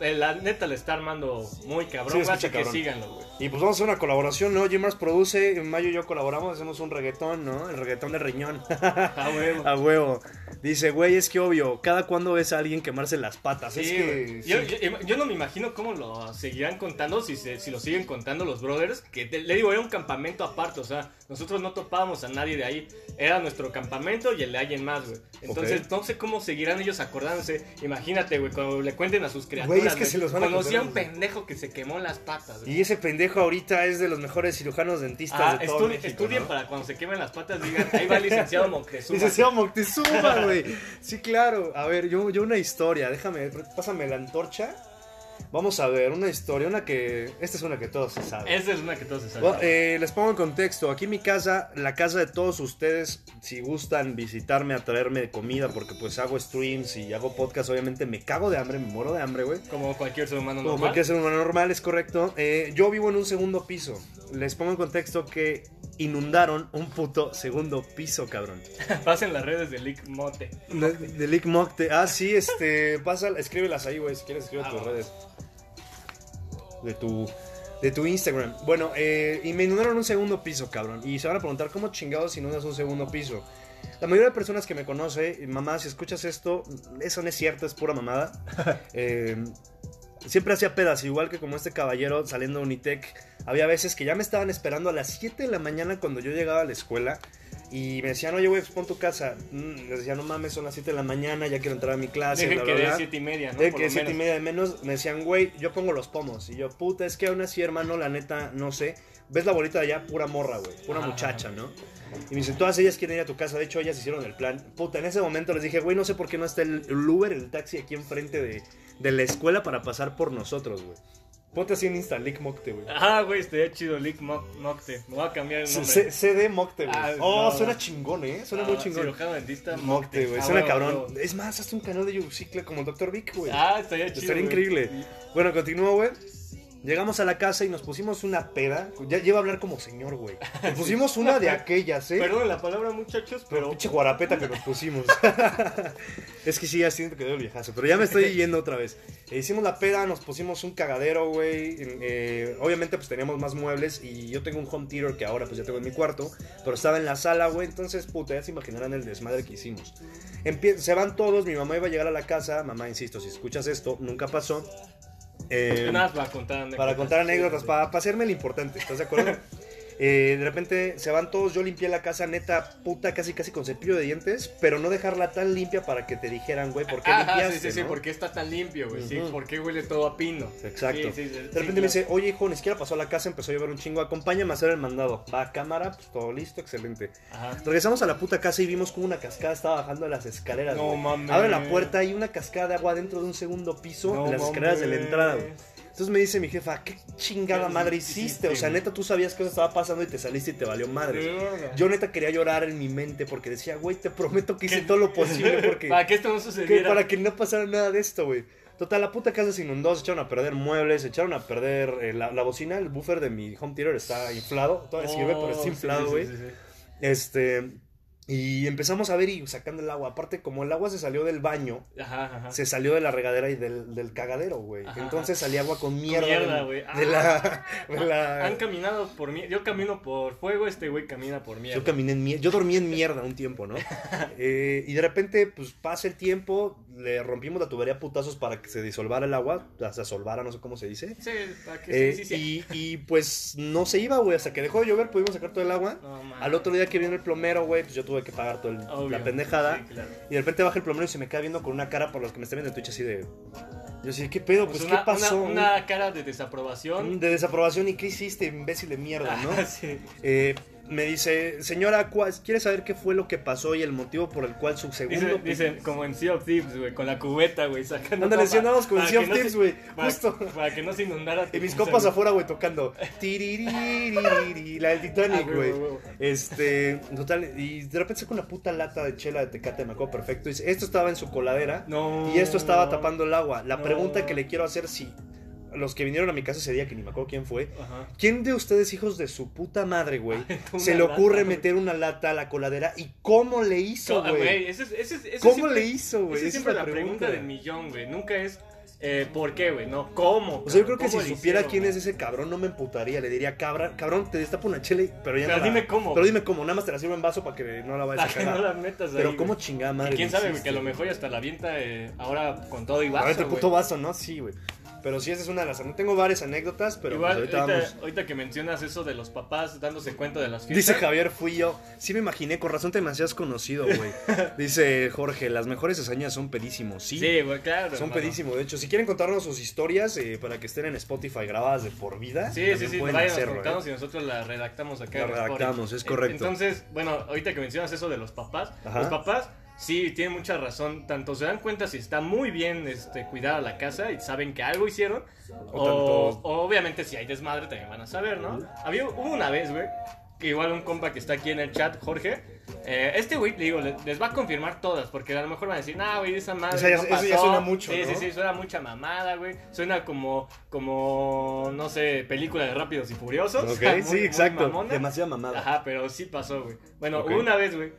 Eh, La neta le está armando muy cabrón, así que síganlo, güey. y pues vamos a hacer una colaboración, ¿no? Jimmers produce, en mayo y yo colaboramos, hacemos un reggaetón, ¿no? El reggaetón de riñón. Ah, güey. a huevo. Dice, güey, es que obvio, cada cuando ves a alguien quemarse las patas. Sí, es que. sí. Yo, no me imagino cómo lo seguirán contando, si, se- si lo siguen contando los brothers. Que te- le digo, era un campamento aparte, o sea, nosotros no topábamos a nadie de ahí. Era nuestro campamento y el de alguien más, güey. Entonces, no sé cómo seguirán ellos acordándose. Imagínate, güey, cuando le cuenten a sus criaturas. Es que se los van a Conocí a un pendejo que se quemó las patas, güey. Y ese pendejo ahorita es de los mejores cirujanos dentistas Ah, de todo estudi- México, estudien ¿no? para cuando se quemen las patas, digan, ahí va el licenciado Moctezuma. Licenciado Moctezuma, güey. Sí, claro. A ver, yo, yo una historia. Déjame, pásame la antorcha. Vamos a ver, una historia, una que... Esta es una que todos se saben. Esa es una que todos se saben. Bueno, eh, les pongo en contexto. Aquí en mi casa, la casa de todos ustedes, si gustan visitarme a traerme comida, porque pues hago streams y hago podcast, obviamente me cago de hambre, me muero de hambre, güey. Como cualquier ser humano Como normal. cualquier ser humano normal, es correcto. Eh, yo vivo en un segundo piso. Les pongo en contexto que inundaron un puto segundo piso, cabrón. Pasen las redes de Lick Mote. De, de Lick Mocte. Ah, sí, este. Pasa, escríbelas ahí, güey. Si quieres, escribe Ah, tus redes. De tu. De tu Instagram. Bueno, eh, y me inundaron un segundo piso, cabrón. Y se van a preguntar, ¿cómo chingados inundas un segundo piso? La mayoría de personas que me conoce, mamá, si escuchas esto, eso no es cierto, es pura mamada. Eh, siempre hacía pedas, igual que como este caballero saliendo de Unitec. Había veces que ya me estaban esperando a las 7 de la mañana cuando yo llegaba a la escuela. Y me decían, oye, güey, pues pon tu casa. Mm, les decía, no mames, son las 7 de la mañana, ya quiero entrar a mi clase. Dejen bla, que bla". siete y media, ¿no? De Por que lo siete y menos. media de menos, me decían, güey, yo pongo los pomos. Y yo, puta, es que aún así, hermano, la neta, no sé. Ves la bolita de allá, pura morra, güey, pura Ajá. muchacha, ¿no? Y me dicen, todas ellas quieren ir a tu casa. De hecho, ellas hicieron el plan. Puta, en ese momento les dije, güey, no sé por qué no está el, Uber, el taxi aquí enfrente de, de la escuela para pasar por nosotros, güey. Ponte así en Insta, Lick Mocte, güey. Ah, güey, estaría chido Lick Mo- Mocte. Me voy a cambiar el nombre. C- CD Mocte, güey. Ah, oh, no, suena no. chingón, ¿eh? Suena Ah, muy chingón. Cirujano dentista Mocte, güey. Ah, Suena cabrón. Es más, hazte un canal de YouTube como el Dr. Vic, güey. Ah, estaría chido. Estaría increíble. Bueno, continúo, güey. Llegamos a la casa y nos pusimos una peda. Ya lleva a hablar como señor, güey. Nos pusimos una de aquellas, ¿eh? Perdón la palabra, muchachos, Pero pinche guarapeta que nos pusimos. es que sí, ya siento que doy el viejazo. Pero ya me estoy yendo otra vez. Eh, hicimos la peda, nos pusimos un cagadero, güey. Eh, obviamente, pues teníamos más muebles. Y yo tengo un home theater que ahora, pues ya tengo en mi cuarto. Pero estaba en la sala, güey. Entonces, puta, ya se imaginarán el desmadre que hicimos. Empie- se van todos. Mi mamá iba a llegar a la casa. Mamá, insisto, si escuchas esto, nunca pasó. Eh, Nada más para contar anécdotas. para contar anécdotas, para, para hacerme el importante, ¿estás de acuerdo? Eh, de repente se van todos, yo limpié la casa neta, puta, casi casi con cepillo de dientes, pero no dejarla tan limpia para que te dijeran, güey, ¿por qué Ajá, limpiaste? sí, sí, sí, no? ¿por qué está tan limpio, güey? Sí. ¿por qué huele todo a pino? Exacto. Sí, De sí, repente me dice, oye hijo, ni siquiera pasó a la casa, empezó a llover un chingo, acompáñame a hacer el mandado. Va a cámara, pues todo listo, excelente. Ajá. Regresamos a la puta casa y vimos como una cascada estaba bajando las escaleras. No mames. Abre la puerta y una cascada de agua dentro de un segundo piso No en las escaleras de la entrada. güey. Entonces me dice mi jefa, ¿qué chingada ¿Qué madre hiciste? O sea, neta, tú sabías que eso estaba pasando y te saliste y te valió madre. Yo neta quería llorar en mi mente porque decía, güey, te prometo que hice todo lo posible porque... Para que esto no que sucediera. para que no pasara nada de esto, güey. Total, la puta casa se inundó, se echaron a perder muebles, se echaron a perder eh, la, la bocina, el buffer de mi home theater está inflado, todavía sirve, pero Oh, está sí, inflado, güey. sí, sí, sí. Este, y empezamos a ver y sacando el agua. Aparte, como el agua se salió del baño, Ajá, ajá. se salió de la regadera y del, del cagadero, güey. Entonces salía agua con mierda. mierda, de- güey. De, Ah. la. de la- Han caminado por mí. Yo camino por fuego, este güey camina por mierda. Yo caminé en mierda. Yo dormí en mierda un tiempo, ¿no? Eh, y de repente, pues pasa el tiempo, le rompimos la tubería a putazos para que se disolvara el agua, o sea, se solvara, no sé cómo se dice. Sí, para que Eh, sí, sí, sí. Y, y, pues no se iba, güey, hasta que dejó de llover, pudimos sacar todo el agua. No, mames. Al otro día que viene el plomero, güey, pues yo tuve que pagar toda la pendejada. Sí, claro. Y de repente baja el plomero y se me queda viendo con una cara por los que me están viendo en Twitch así de. Yo así, ¿qué pedo? Pues, Pues ¿qué pasó? Una, una cara de desaprobación. De desaprobación y qué hiciste, imbécil de mierda, ¿no? sí. Eh, me dice, señora, ¿cuál- ¿quiere saber qué fue lo que pasó y el motivo por el cual su segundo... Dice- dicen como en Sea of Thieves, güey, con la cubeta, güey, sacando. Ándale, sí andamos con Sea of Thieves, güey, justo. Para que no se inundara. Y mis sea, afuera, güey, tocando. La del ah, Titanic, güey, güey. Este, total, y de repente saca una puta lata de chela de tecate, me acuerdo perfecto. Dice, esto estaba en su coladera No. y esto estaba tapando el agua. La No. pregunta que le quiero hacer, si los que vinieron a mi casa ese día, que ni me acuerdo quién fue, Ajá. ¿quién de ustedes, hijos de su puta madre, güey, se le ocurre lata, meter una lata a la coladera y cómo le hizo, No, güey? ese ¿Cómo siempre- le hizo, güey? Esa es siempre la pregunta pregunta. del millón, güey. Nunca es eh, ¿por qué, güey? No, ¿cómo? O sea, yo creo que ¿Cómo si supiera hicieron, quién es ese cabrón, no me emputaría. Le diría, cabra, cabrón, te destapa una chela, y- pero ya Pero no la- dime cómo, Pero dime cómo, nada más te la sirvo en vaso para que no la vayas a cagar. no la metas ahí. pero cómo chingada Y madre. quién sabe, güey, que a lo mejor ya hasta la avienta eh, ahora con todo y vaso, Ahorita el güey. puto vaso, ¿no? Sí, güey. Pero sí, esa es una de las. Tengo varias anécdotas, pero Igual, pues ahorita, ahorita vamos. ahorita que mencionas eso de los papás dándose cuenta de las fiestas. Dice Javier, fui yo. Sí me imaginé, con razón te me hacías conocido, güey. Dice Jorge, las mejores hazañas son pedísimos. Sí, Sí, güey, claro. son hermano. pedísimos. De hecho, si quieren contarnos sus historias eh, para que estén en Spotify grabadas de por vida, Sí, sí, sí, pueden vayan hacerlo, ¿eh? y nosotros la redactamos acá. La redactamos, es correcto. Entonces, bueno, ahorita que mencionas eso de los papás, Ajá. los papás sí tienen mucha razón. Tanto se dan cuenta si está muy bien este, cuidada la casa y saben que algo hicieron, O o, tanto- obviamente si hay desmadre también van a saber, ¿no? Había hubo una vez, güey, que igual un compa que está aquí en el chat, Jorge, eh, este güey, digo, le- les va a confirmar todas, porque a lo mejor van a decir, nah, güey, esa madre. O sea, ya- no eso ya pasó". suena mucho, Sí, ¿no? sí, sí, suena mucha mamada, güey. Suena como, como, no sé, película de Rápidos y Furiosos. Ok, muy- sí, exacto. Demasiada mamada. Ajá, pero sí pasó, güey. Bueno, Ok. hubo una vez, güey,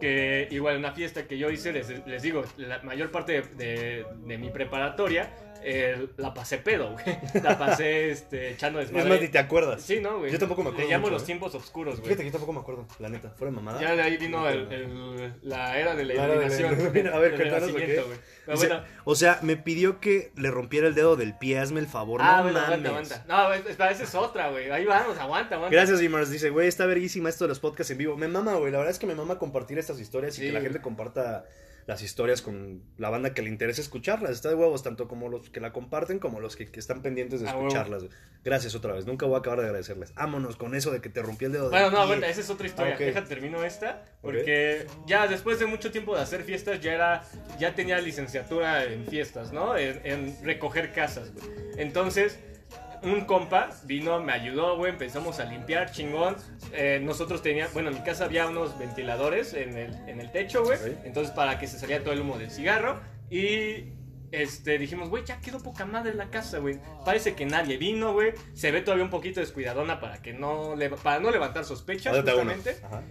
que igual una fiesta que yo hice, les, les digo, la mayor parte de mi preparatoria eh, la pasé pedo, güey. La pasé este, echando Es desmadre. más, ni te acuerdas. Sí, ¿no, güey? Yo tampoco me acuerdo Le llamo mucho, los ¿eh? tiempos oscuros, güey. Fíjate que yo tampoco me acuerdo, la neta. Fuera mamada. Ya de ahí vino el, el- la era de la La era de la iluminación. A ver, cuéntanos, güey. Pero Dice, bueno, O sea, me pidió que le rompiera el dedo del pie, hazme el favor. ah, no bueno, mames. aguanta, aguanta. No, es- esa es otra, güey. Ahí vamos, aguanta, aguanta. Gracias, Imars. Dice, güey, está verguísima esto de los podcasts en vivo. Me mama, güey. La verdad es que me mama compartir estas historias y que la gente comparta las historias con la banda que le interesa escucharlas. Está de huevos, tanto como los que la comparten como los que, que están pendientes de A huevo. escucharlas. Gracias otra vez. Nunca voy a acabar de agradecerles. Vámonos con eso de que te rompí el dedo Bueno, del no, aguanta, esa es otra historia. Ah. Deja, termino esta. Porque ya después de mucho tiempo de hacer fiestas, ya era, ya tenía licenciatura en fiestas, ¿no? En, en recoger casas, güey. Entonces, un compa vino, me ayudó, güey, empezamos a limpiar, chingón. Eh, nosotros teníamos, bueno, en mi casa había unos ventiladores en el, en el techo, güey. Entonces, para que se saliera todo el humo del cigarro. Y este, dijimos, güey, ya quedó poca madre la casa, güey. Parece que nadie vino, güey. Se ve todavía un poquito descuidadona para que no, para no levantar sospechas, justamente. Ajá.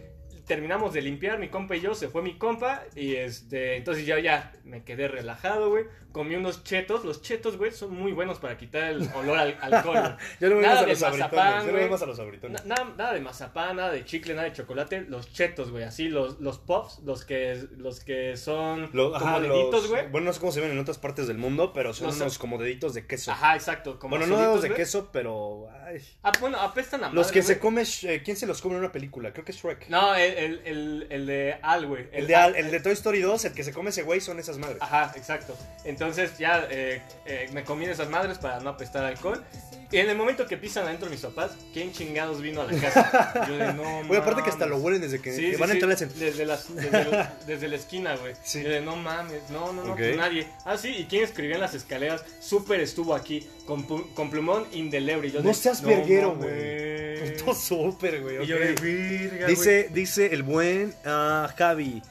terminamos de limpiar, mi compa y yo, se fue mi compa. Y este, entonces yo ya me quedé relajado, güey. Comí unos chetos. Los chetos, güey, son muy buenos para quitar el olor al alcohol. Yo no me Nada a de los mazapán, Yo no más a los abritones. Na- nada, nada de mazapán, nada de chicle, nada de chocolate. Los chetos, güey. Así, los, los pops, los que, los que son como ajá, deditos, los- güey. Bueno, no sé cómo se ven en otras partes del mundo, pero son Los- unos como deditos de queso. Ajá, exacto. Como bueno, no dedos de güey. queso, pero. ay. Ah, bueno, apestan a Los madre, que güey. se come. eh, ¿Quién se los come en una película? Creo que es Shrek. No, el, el, el, el de Al, güey. el, de, Al- el de Toy Story 2, el que se come ese güey, son esas madres. Ajá, exacto. Entonces ya eh, eh, me comí esas madres para no apestar alcohol. Y en el momento que pisan adentro mis papás, ¿quién chingados vino a la casa? Yo de no. Güey, aparte que hasta mames". lo huelen desde que, Sí, que sí, van a sí, entrar en desde, las- desde, el- desde la esquina, güey. Sí. Yo de no mames, no, no, no, Ok. pues nadie. Ah, sí, ¿y quién escribió en las escaleras? Súper estuvo aquí, con, con plumón indeleble. Y yo No de, seas verguero, mames". Puto súper, güey. Y yo ok. de verga, güey. Dice, dice el buen ah, Javi.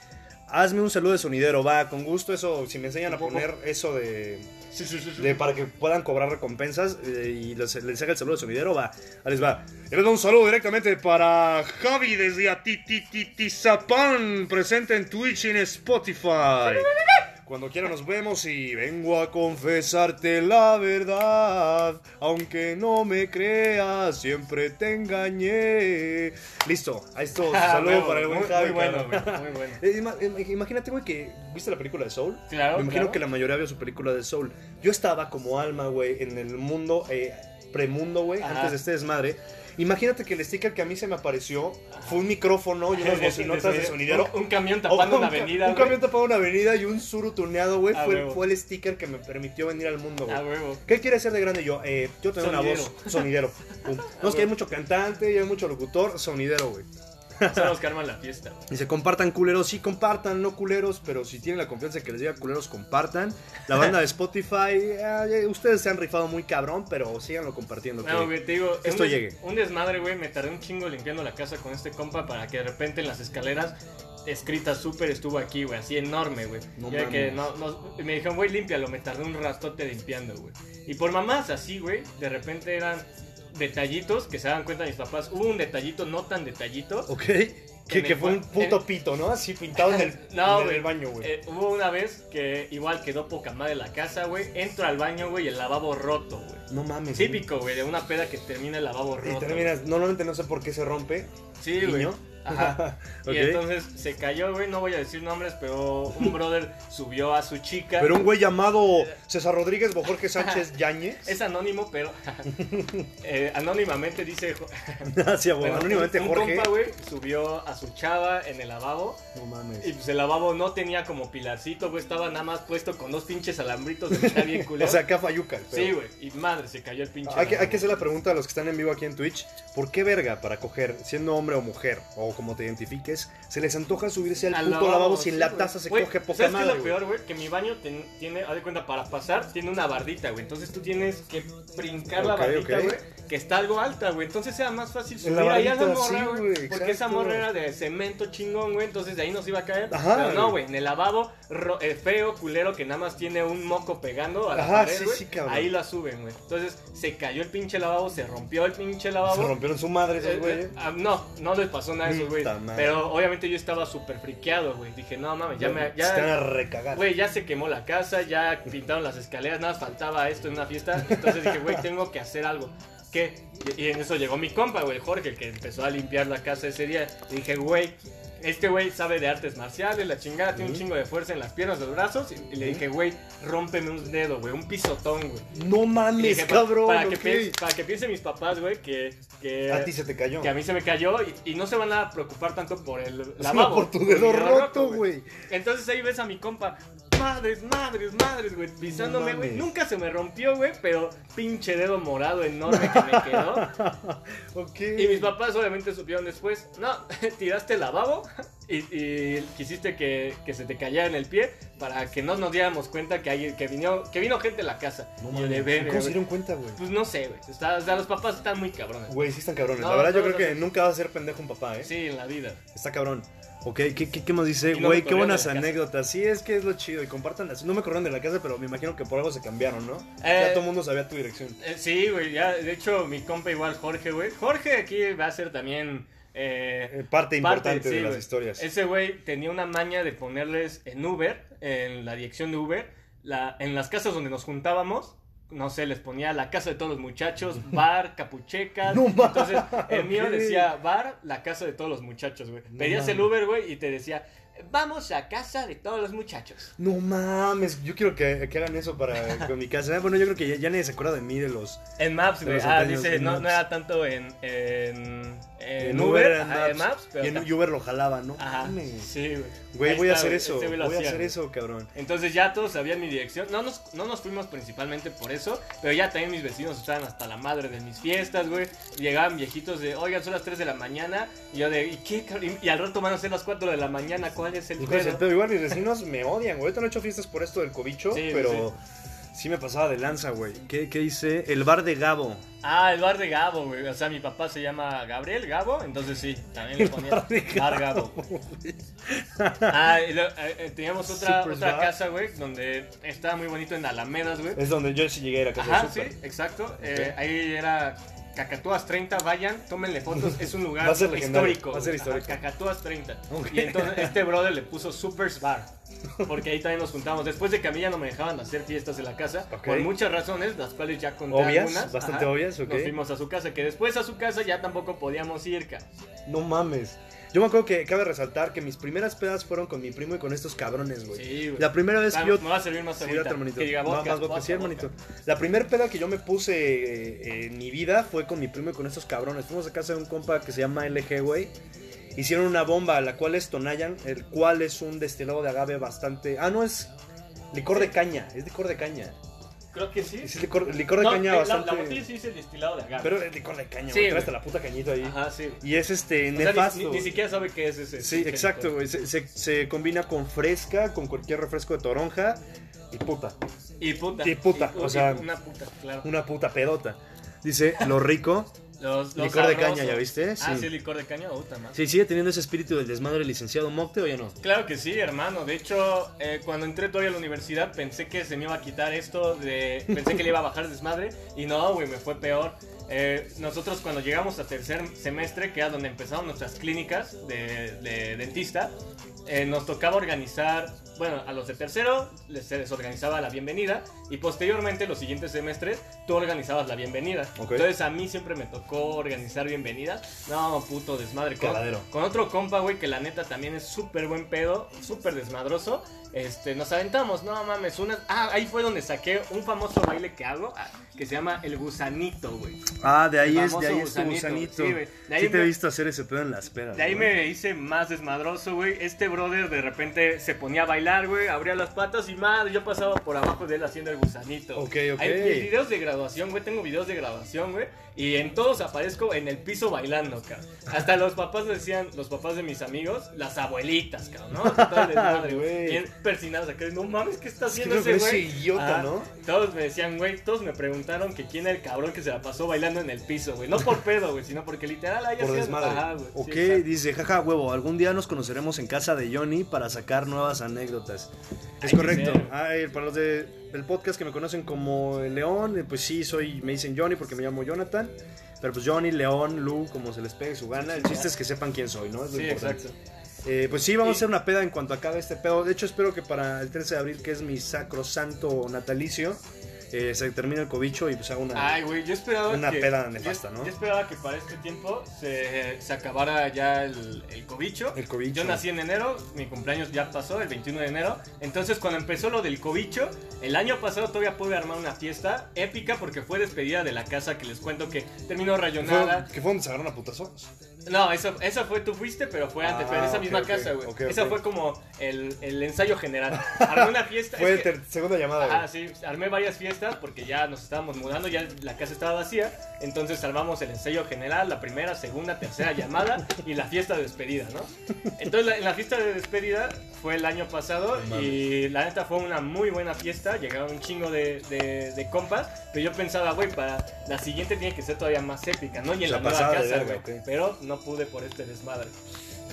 Hazme un saludo de sonidero, va, con gusto eso, si me enseñan a poner eso de, Sí, sí, sí, de para que puedan cobrar recompensas eh, y les, les haga el saludo de sonidero, va, ahí les va. Y les doy un saludo directamente para Javi desde Atititizapán, presente en Twitch y en Spotify. Cuando quiera nos vemos y vengo a confesarte la verdad. Aunque no me creas, siempre te engañé. Listo, ahí está. Ah, Saludo huevo, para el buen muy, Javi. muy bueno, güey, muy bueno. Eh, ima- im- Imagínate, güey, que viste la película de Soul. Claro, Me imagino claro. que la mayoría vio su película de Soul. Yo estaba como alma, güey, en el mundo, eh, premundo, güey, antes de este desmadre. Imagínate que el sticker que a mí se me apareció fue un micrófono y unas bocinotas de de- sonidero. Un, un camión tapando un una avenida, Un camión tapado una avenida y un suru tuneado, güey. Ah, Fue, fue el sticker que me permitió venir al mundo, güey. Ah. ¿Qué quieres ser de grande yo? Eh, yo tengo una voz sonidero. No, es que hay mucho cantante y hay mucho locutor, sonidero, güey. Los que arman la fiesta. Y se compartan culeros, sí compartan, no culeros, pero si tienen la confianza de que les diga culeros, compartan. La banda de Spotify, eh, ustedes se han rifado muy cabrón, pero síganlo compartiendo. que- No, güey, te digo, esto un, llegue. un desmadre, güey, me tardé un chingo limpiando la casa con este compa para que de repente en las escaleras escrita súper estuvo aquí, güey, así enorme, güey. No Ya que no, no- me dijeron, güey, límpialo, me tardé un rastote limpiando, güey. Y por mamás así, güey, de repente eran detallitos que se daban cuenta mis papás. Hubo un detallito no tan detallito. Ok. Que Que, fue un puto pito, ¿no? Así pintado en el, No, en güey. el baño, güey. Eh, hubo una vez que igual quedó poca madre la casa, güey. Entro al baño, güey, y el lavabo roto, güey. no mames. Típico, güey, de una peda que termina el lavabo Y roto. terminas, normalmente no sé por qué se rompe. Sí, güey. Ajá. Y entonces se cayó, güey, no voy a decir nombres, pero un brother subió a su chica. Pero un güey llamado César Rodríguez o Jorge Sánchez Yañez. Es anónimo, pero eh, anónimamente dice... Así, güey. bueno, Anónimamente un, un Jorge. compa, güey, subió a su chava en el lavabo No mames. y pues el lavabo no tenía como pilarcito, güey, estaba nada más puesto con dos pinches alambritos de metal bien culero. O sea, acá pedo. sí, güey, y madre, se cayó el pinche Hay que, hay lavabo. que hacer la pregunta a los que están en vivo aquí en Twitch. ¿Por qué verga para coger, siendo hombre o mujer, o como te identifiques, se les antoja subirse al, Al puto lavabo, sí, si en la taza se Güey, coge poca ¿sabes madre? qué es lo peor, güey? Que mi baño ten- tiene, haz de cuenta, para pasar, tiene una bardita, güey. Entonces tú tienes que brincar la bardita, güey, que está algo alta, güey. Entonces era más fácil subir ahí a la bardita, morra, güey. porque esa morra era de cemento chingón, güey. Entonces de ahí nos iba a caer. Ajá, Pero no, güey. en el lavabo ro- eh, feo, culero, que nada más tiene un moco pegando a la Ajá, pared, sí, güey. sí, cabrón. ahí la suben, güey. Entonces se cayó el pinche lavabo, se rompió el pinche lavabo. Se rompieron su madre esos Eh, güeyes. eh, ah, no, no les pasó nada a esos Pero obviamente yo estaba súper friqueado, güey. Dije, no mames, ya me. Se te van a Ya, recagar. güey, ya se quemó la casa, ya pintaron las escaleras, nada faltaba esto en una fiesta. Entonces dije, güey, tengo que hacer algo. ¿Qué? Y, en eso llegó mi compa, güey, Jorge, el que empezó a limpiar la casa ese día. Dije, güey. Este güey sabe de artes marciales, la chingada, tiene un chingo de fuerza en las piernas, los brazos. Y, y le dije, güey, rómpeme un dedo, güey, un pisotón, güey. No mames, dije, pa- cabrón. para, que ok. piense, para que piensen mis papás, güey, que, que, A ti se te cayó. que a mí se me cayó y, y no se van a preocupar tanto por el lavabo. por tu dedo roto, güey. Entonces ahí ves a mi compa, madres, madres, madres, güey, pisándome, güey. Nunca se me rompió, güey, pero pinche dedo morado enorme que me quedó. Ok. Y mis papás obviamente supieron después, no, tiraste el lavabo y, y quisiste que, que se te cayera en el pie para que no nos diéramos cuenta que, hay, que, vino, que vino gente a la casa. No yo de ¿Cómo se dieron cuenta, güey? Pues no sé, güey. O sea, los papás están muy cabrones. Güey, sí están cabrones. No, la verdad, yo creo que nunca va a ser pendejo un papá, ¿eh? Sí, en la vida. Está cabrón. Ok, ¿qué, qué, qué más dice? Güey, qué buenas anécdotas. Sí, es que es lo chido. Y compartanlas. No me corrieron de la casa, pero me imagino que por algo se cambiaron, ¿no? Eh, ya todo el mundo sabía tu dirección. Eh, sí, güey, ya, de hecho, mi compa igual, Jorge, güey. Jorge aquí va a ser también eh, Eh, parte importante sí, de las historias. Ese güey tenía una maña de ponerles en Uber, en la dirección de Uber, la, en las casas donde nos juntábamos. No sé, les ponía la casa de todos los muchachos, bar, capuchecas. No Entonces, el mío decía bar, la casa de todos los muchachos, güey. No Pedías el. Uber, güey, y te decía, vamos a casa de todos los muchachos. No mames, yo quiero que, que hagan eso para con mi casa. Bueno, yo creo que ya, ya nadie se acuerda de mí de los. En Maps, güey. Ah, dice, no, no era tanto en, en, en en Uber, en ajá, en Maps, pero y en Uber lo jalaba, ¿no? Ajá, sí, güey. Güey, voy a hacer eso. este voy a hacer eso, cabrón. Entonces ya todos sabían mi dirección. No nos, no nos fuimos principalmente por eso, pero ya también mis vecinos estaban hasta la madre de mis fiestas, güey. Llegaban viejitos de, oigan, son las 3 de la mañana. Y yo de, ¿y qué? cabrón? Y, y al rato van a ser las 4 de la mañana, ¿cuál es el pedo? igual mis vecinos me odian, güey. Ahorita no he hecho fiestas por esto del cobicho, Sí, pero sí. Me pasaba de lanza, güey. ¿Qué, ¿Qué dice? El bar de Gabo. Ah, el bar de Gabo, güey. O sea, mi papá se llama Gabriel Gabo, entonces sí, también le ponía bar de bar Gabo. Ah, y eh, eh, teníamos otra, Super otra bar. casa, güey, donde estaba muy bonito en Alamedas, güey. Es donde yo sí llegué a ir a casa Ajá, de sí, exacto. Eh, ahí era Cacatúas 30, vayan, tómenle fotos, es un lugar histórico. va a ser histórico. Ajá, Cacatúas 30. Ok. Y entonces este brother le puso Super's Bar, porque ahí también nos juntamos. Después de que a mí ya no me dejaban hacer fiestas en la casa, por muchas razones, las cuales ya conté Obvias, algunas. bastante obvias, ok. Nos fuimos a su casa, que después a su casa ya tampoco podíamos ir. No mames. Yo me acuerdo que cabe resaltar que mis primeras pedas fueron con mi primo y con estos cabrones, güey. Sí, güey. La primera vez Ah, que yo Me va a servir más Sí, hermanito. Que diga No, vodka, más vodka, sí, vodka, hermanito. La primera peda que yo me puse eh, en mi vida fue con mi primo y con estos cabrones. Fuimos a casa de un compa que se llama LG, güey. Hicieron una bomba, la cual es Tonayan, el cual es un destilado de agave bastante... Ah, no, es licor de caña, es licor de caña. Creo que sí. Es licor, licor de No, caña la- bastante... La, botella sí dice destilado de agave. Pero es licor de caña, Sí, güey. La puta cañita ahí. Ajá, sí. Y es este, O sea, ni- nefasto. ni, ni siquiera sabe qué es ese. Sí, exacto, licor. güey. Se, se- se combina con fresca, con cualquier refresco de toronja y puta. Y puta. Y puta, o sea, Una puta, claro. Una puta pedota. Dice, lo rico. Los, los licor de caña, ¿ya viste? Ah, Sí. sí, licor de caña, puta más. Sí, sigue teniendo ese espíritu del desmadre licenciado Mocte o ya no. Claro que sí, hermano. De hecho, eh, cuando entré todavía a la universidad pensé que se me iba a quitar esto de... Pensé que le iba a bajar el desmadre y no, güey, me fue peor. Eh, nosotros cuando llegamos a tercer semestre, que era donde empezaron nuestras clínicas de, de dentista, eh, nos tocaba organizar, bueno, a los de tercero les, se les organizaba la bienvenida y posteriormente los siguientes semestres tú organizabas la bienvenida. Ok. Entonces a mí siempre me tocó organizar bienvenidas. No, puto desmadre. Con, con otro compa, güey, que la neta también es súper buen pedo, súper desmadroso. Este, nos aventamos, no mames, una... Ah, ahí fue donde saqué un famoso baile que hago, ah, que se llama el gusanito, güey. Ah, de ahí es, de ahí famoso es tu gusanito, gusanito. sí, güey. De ahí Sí te he visto hacer ese pedo en las pedas. De ahí güey. me hice más desmadroso, güey. Este brother de repente se ponía a bailar, güey, abría las patas y madre, yo pasaba por abajo de él haciendo el gusanito. Ok, ok. Hay videos de graduación, güey, tengo videos de graduación, güey, y en todos aparezco en el piso bailando, cabrón. Hasta los papás decían, los papás de mis amigos, las abuelitas, cabrón, ¿no? Todo el desmadre, güey. Persinados acá, no mames, ¿qué está Es que haciendo ese güey? idiota, Ajá. ¿no? Todos me decían, güey, todos me preguntaron que quién era el cabrón que se la pasó bailando en el piso, güey. No por pedo, güey, sino porque literal ahí Por hacían- desmadre. Güey. ok, Sí, dice, jaja, huevo, algún día nos conoceremos en casa de Johnny para sacar nuevas anécdotas. Es Hay correcto. Ay, para los de, del podcast que me conocen como León, eh, pues sí, soy, me dicen Johnny porque me llamo Jonathan. Pero pues Johnny, León, Lu, como se les pegue su gana. El chiste es que sepan quién soy, ¿no? Es lo Sí, importante. exacto. Eh, pues sí, vamos a hacer una peda en cuanto acabe este pedo. De hecho, espero que para el 13 de abril, que es mi sacrosanto natalicio, eh, se termine el cobicho y pues haga una... Ay, güey, yo esperaba Una que... peda nefasta, yo- ¿no? Yo esperaba que para este tiempo se, se acabara ya el, el cobicho. El cobicho. Yo nací en enero, mi cumpleaños ya pasó, el 21 de enero. Entonces, cuando empezó lo del cobicho, el año pasado todavía pude armar una fiesta épica porque fue despedida de la casa que les cuento que terminó ¿Fue, rayonada. que fue donde se agarraron a putazos? No, esa, esa fue, tú fuiste, pero fue antes, Ah, pero en esa ok, misma ok, casa, güey. ok, Esa fue como el, el ensayo general. Armé una fiesta. Fue ter- segunda llamada, güey. Ah, sí, armé varias fiestas porque ya nos estábamos mudando, ya la casa estaba vacía. Entonces armamos el ensayo general, la primera, segunda, tercera llamada y la fiesta de despedida, ¿no? Entonces la, en la fiesta de despedida fue el año pasado y la neta fue una muy buena fiesta. Llegaron un chingo de, de- de compas, pero yo pensaba, güey, para la siguiente tiene que ser todavía más épica, ¿no? Y en O sea, la nueva casa, güey. Pero no pude por este desmadre.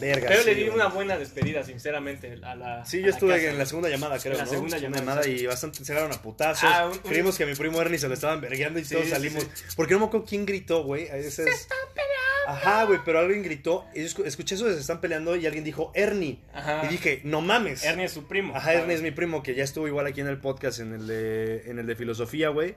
Verga, Pero sí, le di güey. una buena despedida, sinceramente, a la. Sí, yo estuve casa. en la segunda llamada, creo, En la ¿no? segunda llamada, y exacto. bastante se agarraron a putazos. Ah, un- un- Creímos que a mi primo Ernie se lo estaban vergueando y Sí, todos salimos. sí. Porque no me acuerdo quién gritó, güey. Ese es... Ajá, güey, pero alguien gritó. y yo escu- escuché eso de se están peleando y alguien dijo Ernie. Ajá. Y dije, no mames. Ernie es su primo. Ajá, Ernie es mi primo que ya estuvo igual aquí en el podcast, en el de, en el de filosofía, güey.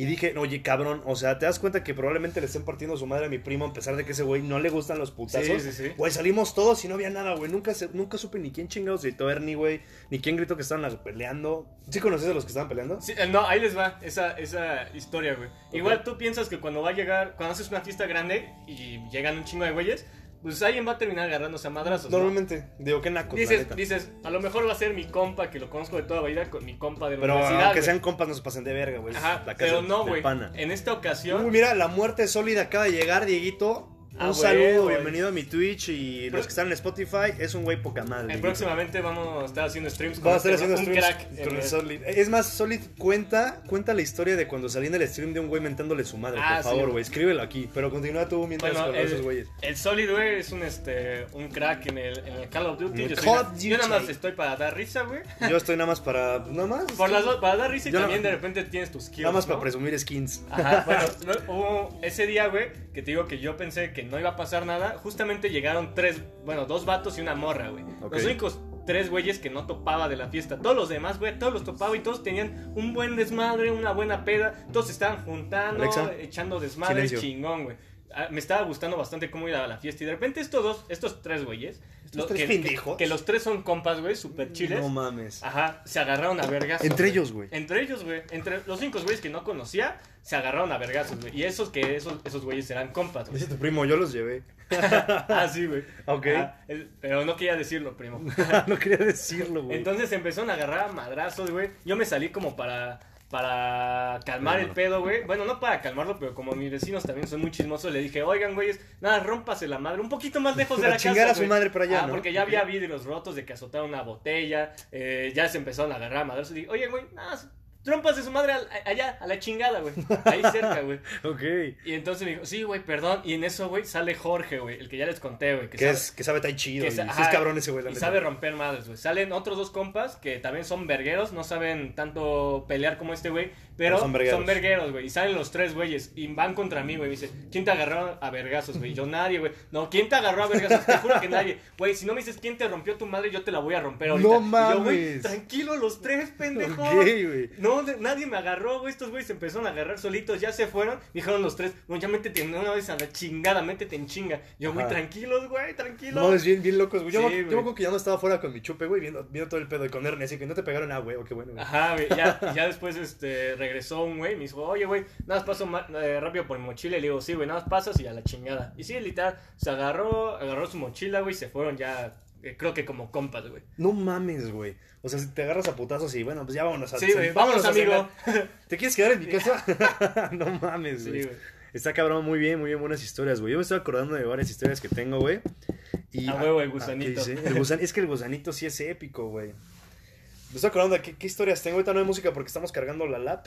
Y dije, oye, cabrón, o sea, ¿te das cuenta que probablemente le estén partiendo su madre a mi primo a pesar de que ese güey no le gustan los putazos? Sí, sí, sí. Güey, salimos todos y no había nada, güey. Nunca, se- nunca supe ni quién chingados gritó Ernie, güey. Ni quién gritó que estaban peleando. ¿Sí conoces a los que estaban peleando? Sí, eh, no, ahí les va esa, esa historia, güey. Igual tú piensas que cuando va a llegar, cuando haces una fiesta grande y llegan un chingo de güeyes, pues alguien va a terminar agarrándose a madrazos. ¿no? Normalmente, digo, qué naco, Dices, dices, a lo mejor va a ser mi compa, que lo conozco de toda la vida, con mi compa de la Pero universidad. aunque güey. sean compas, no se pasen de verga, güey. Ajá, La casa pero no, güey. En esta ocasión, Uy, mira, la muerte sólida acaba de llegar, Dieguito. Un Ah, saludo, güey, güey. bienvenido a mi Twitch y los que están en Spotify, es un güey poca madre. eh, próximamente vamos a estar haciendo streams con Vamos a estar este, haciendo un streams crack. con el Solid. Es más, Solid cuenta, cuenta la historia de cuando salí en el stream de un güey mentándole su madre. Ah, por sí, favor, güey. escríbelo aquí. Pero continúa tú mientras Bueno, con el, esos güeyes. el Solid, güey, es un, este, un crack en el, en el Call of Duty. Yo, soy nada más estoy para dar risa, güey. Yo estoy nada más para. Nada más. Por las dos, para dar risa y Yo también de repente tienes tus kills. Nada más ¿no? para presumir skins. Ajá, bueno, no- hubo ese día, güey, que te digo que yo pensé que no iba a pasar nada. Justamente llegaron tres, bueno, dos vatos y una morra, güey. Los únicos tres güeyes que no topaba de la fiesta. Todos los demás, güey, todos los topaba y todos tenían un buen desmadre, una buena peda. Todos se estaban juntando, Alexa, echando desmadre, silencio. chingón, güey. Ah, Me estaba gustando bastante cómo iba a la fiesta. Y de repente estos dos, estos tres güeyes, lo- tres que, pendejos. que, que los tres son compas, güey, super chiles. No mames. Ajá, se agarraron a vergas. Entre ellos, güey. Entre ellos, güey. Entre los cinco güeyes que no conocía, se agarraron a vergazos, güey. Y esos que esos, esos güeyes eran compas, güey. Dice tu primo, yo los llevé. ah, sí, güey. Ok. El- pero no quería decirlo, primo. no quería decirlo, güey. Entonces empezaron a agarrar a madrazos, güey. Yo me salí como para para calmar No, el pedo, güey. Bueno, no para calmarlo, pero como mis vecinos también son muy chismosos, le dije, oigan, güeyes, nada, rómpase la madre, un poquito más lejos de la chingar casa. a su güey". madre para allá, Ah, ¿no? porque ya había vidrios rotos de que azotaron una botella, eh, ya se empezaron a agarrar a madrazos. Y dije, oye, güey, nada, rómpase su madre al- allá, a la chingada, güey. Ahí cerca, güey. Ok. Y entonces me dijo, sí, güey, perdón. Y en eso, güey, sale Jorge, güey, el que ya les conté, güey. Que Que, sabe- es, que sabe tai chido. que y ajá, es cabrón ese güey, y neta. sabe romper madres, güey. Salen otros dos compas que también son vergueros, no saben tanto pelear como este güey, pero Pero son vergueros. güey. Y salen los tres güeyes y van contra mí, güey. Me dice, ¿quién te agarró a vergazos, güey? Yo nadie, güey. No, ¿quién te agarró a vergazos? Te juro que nadie. Güey, si no me dices quién te rompió tu madre, yo te la voy a romper ahorita. No Y yo, güey, mames. tranquilo los tres, pendejo. Ok, güey. No, de- nadie me agarró, güey. Estos güeyes se empezaron a agarrar solitos, ya se fueron. Dijeron los tres, no, ya métete una vez a la chingada, métete en chinga. Yo, güey, tranquilos, güey, tranquilos. No, es bien, bien locos, güey. Yo, Sí, me- yo güey. me acuerdo que ya no estaba fuera con mi chupe, güey, viendo, viendo todo el pedo y con Ernie, así que no te pegaron, ah, güey, oh, qué bueno, güey. Ajá, güey, ya, y ya después este, regresó un güey, me dijo, oye, güey, nada más paso eh, rápido por mi mochila. Y le digo, sí, güey, nada más pasas y a la chingada. Y sí, literal, se agarró, agarró su mochila, güey, y se fueron ya, eh, creo que como compas, güey. No mames, güey. O sea, si te agarras a putazos y bueno, pues ya vámonos a Sí, güey, vámonos amigo. ¿Te quieres quedar en mi casa? no mames, Sí, güey. güey. Está cabrón, muy bien, muy bien, buenas historias, güey. Yo me estoy acordando de varias historias que tengo, güey. Y, A huevo, el ah, gusanito. ¿qué dice? El gusan- es que el gusanito sí es épico, güey. Me estoy acordando de qué, qué historias tengo. Ahorita no hay música porque estamos cargando la lap.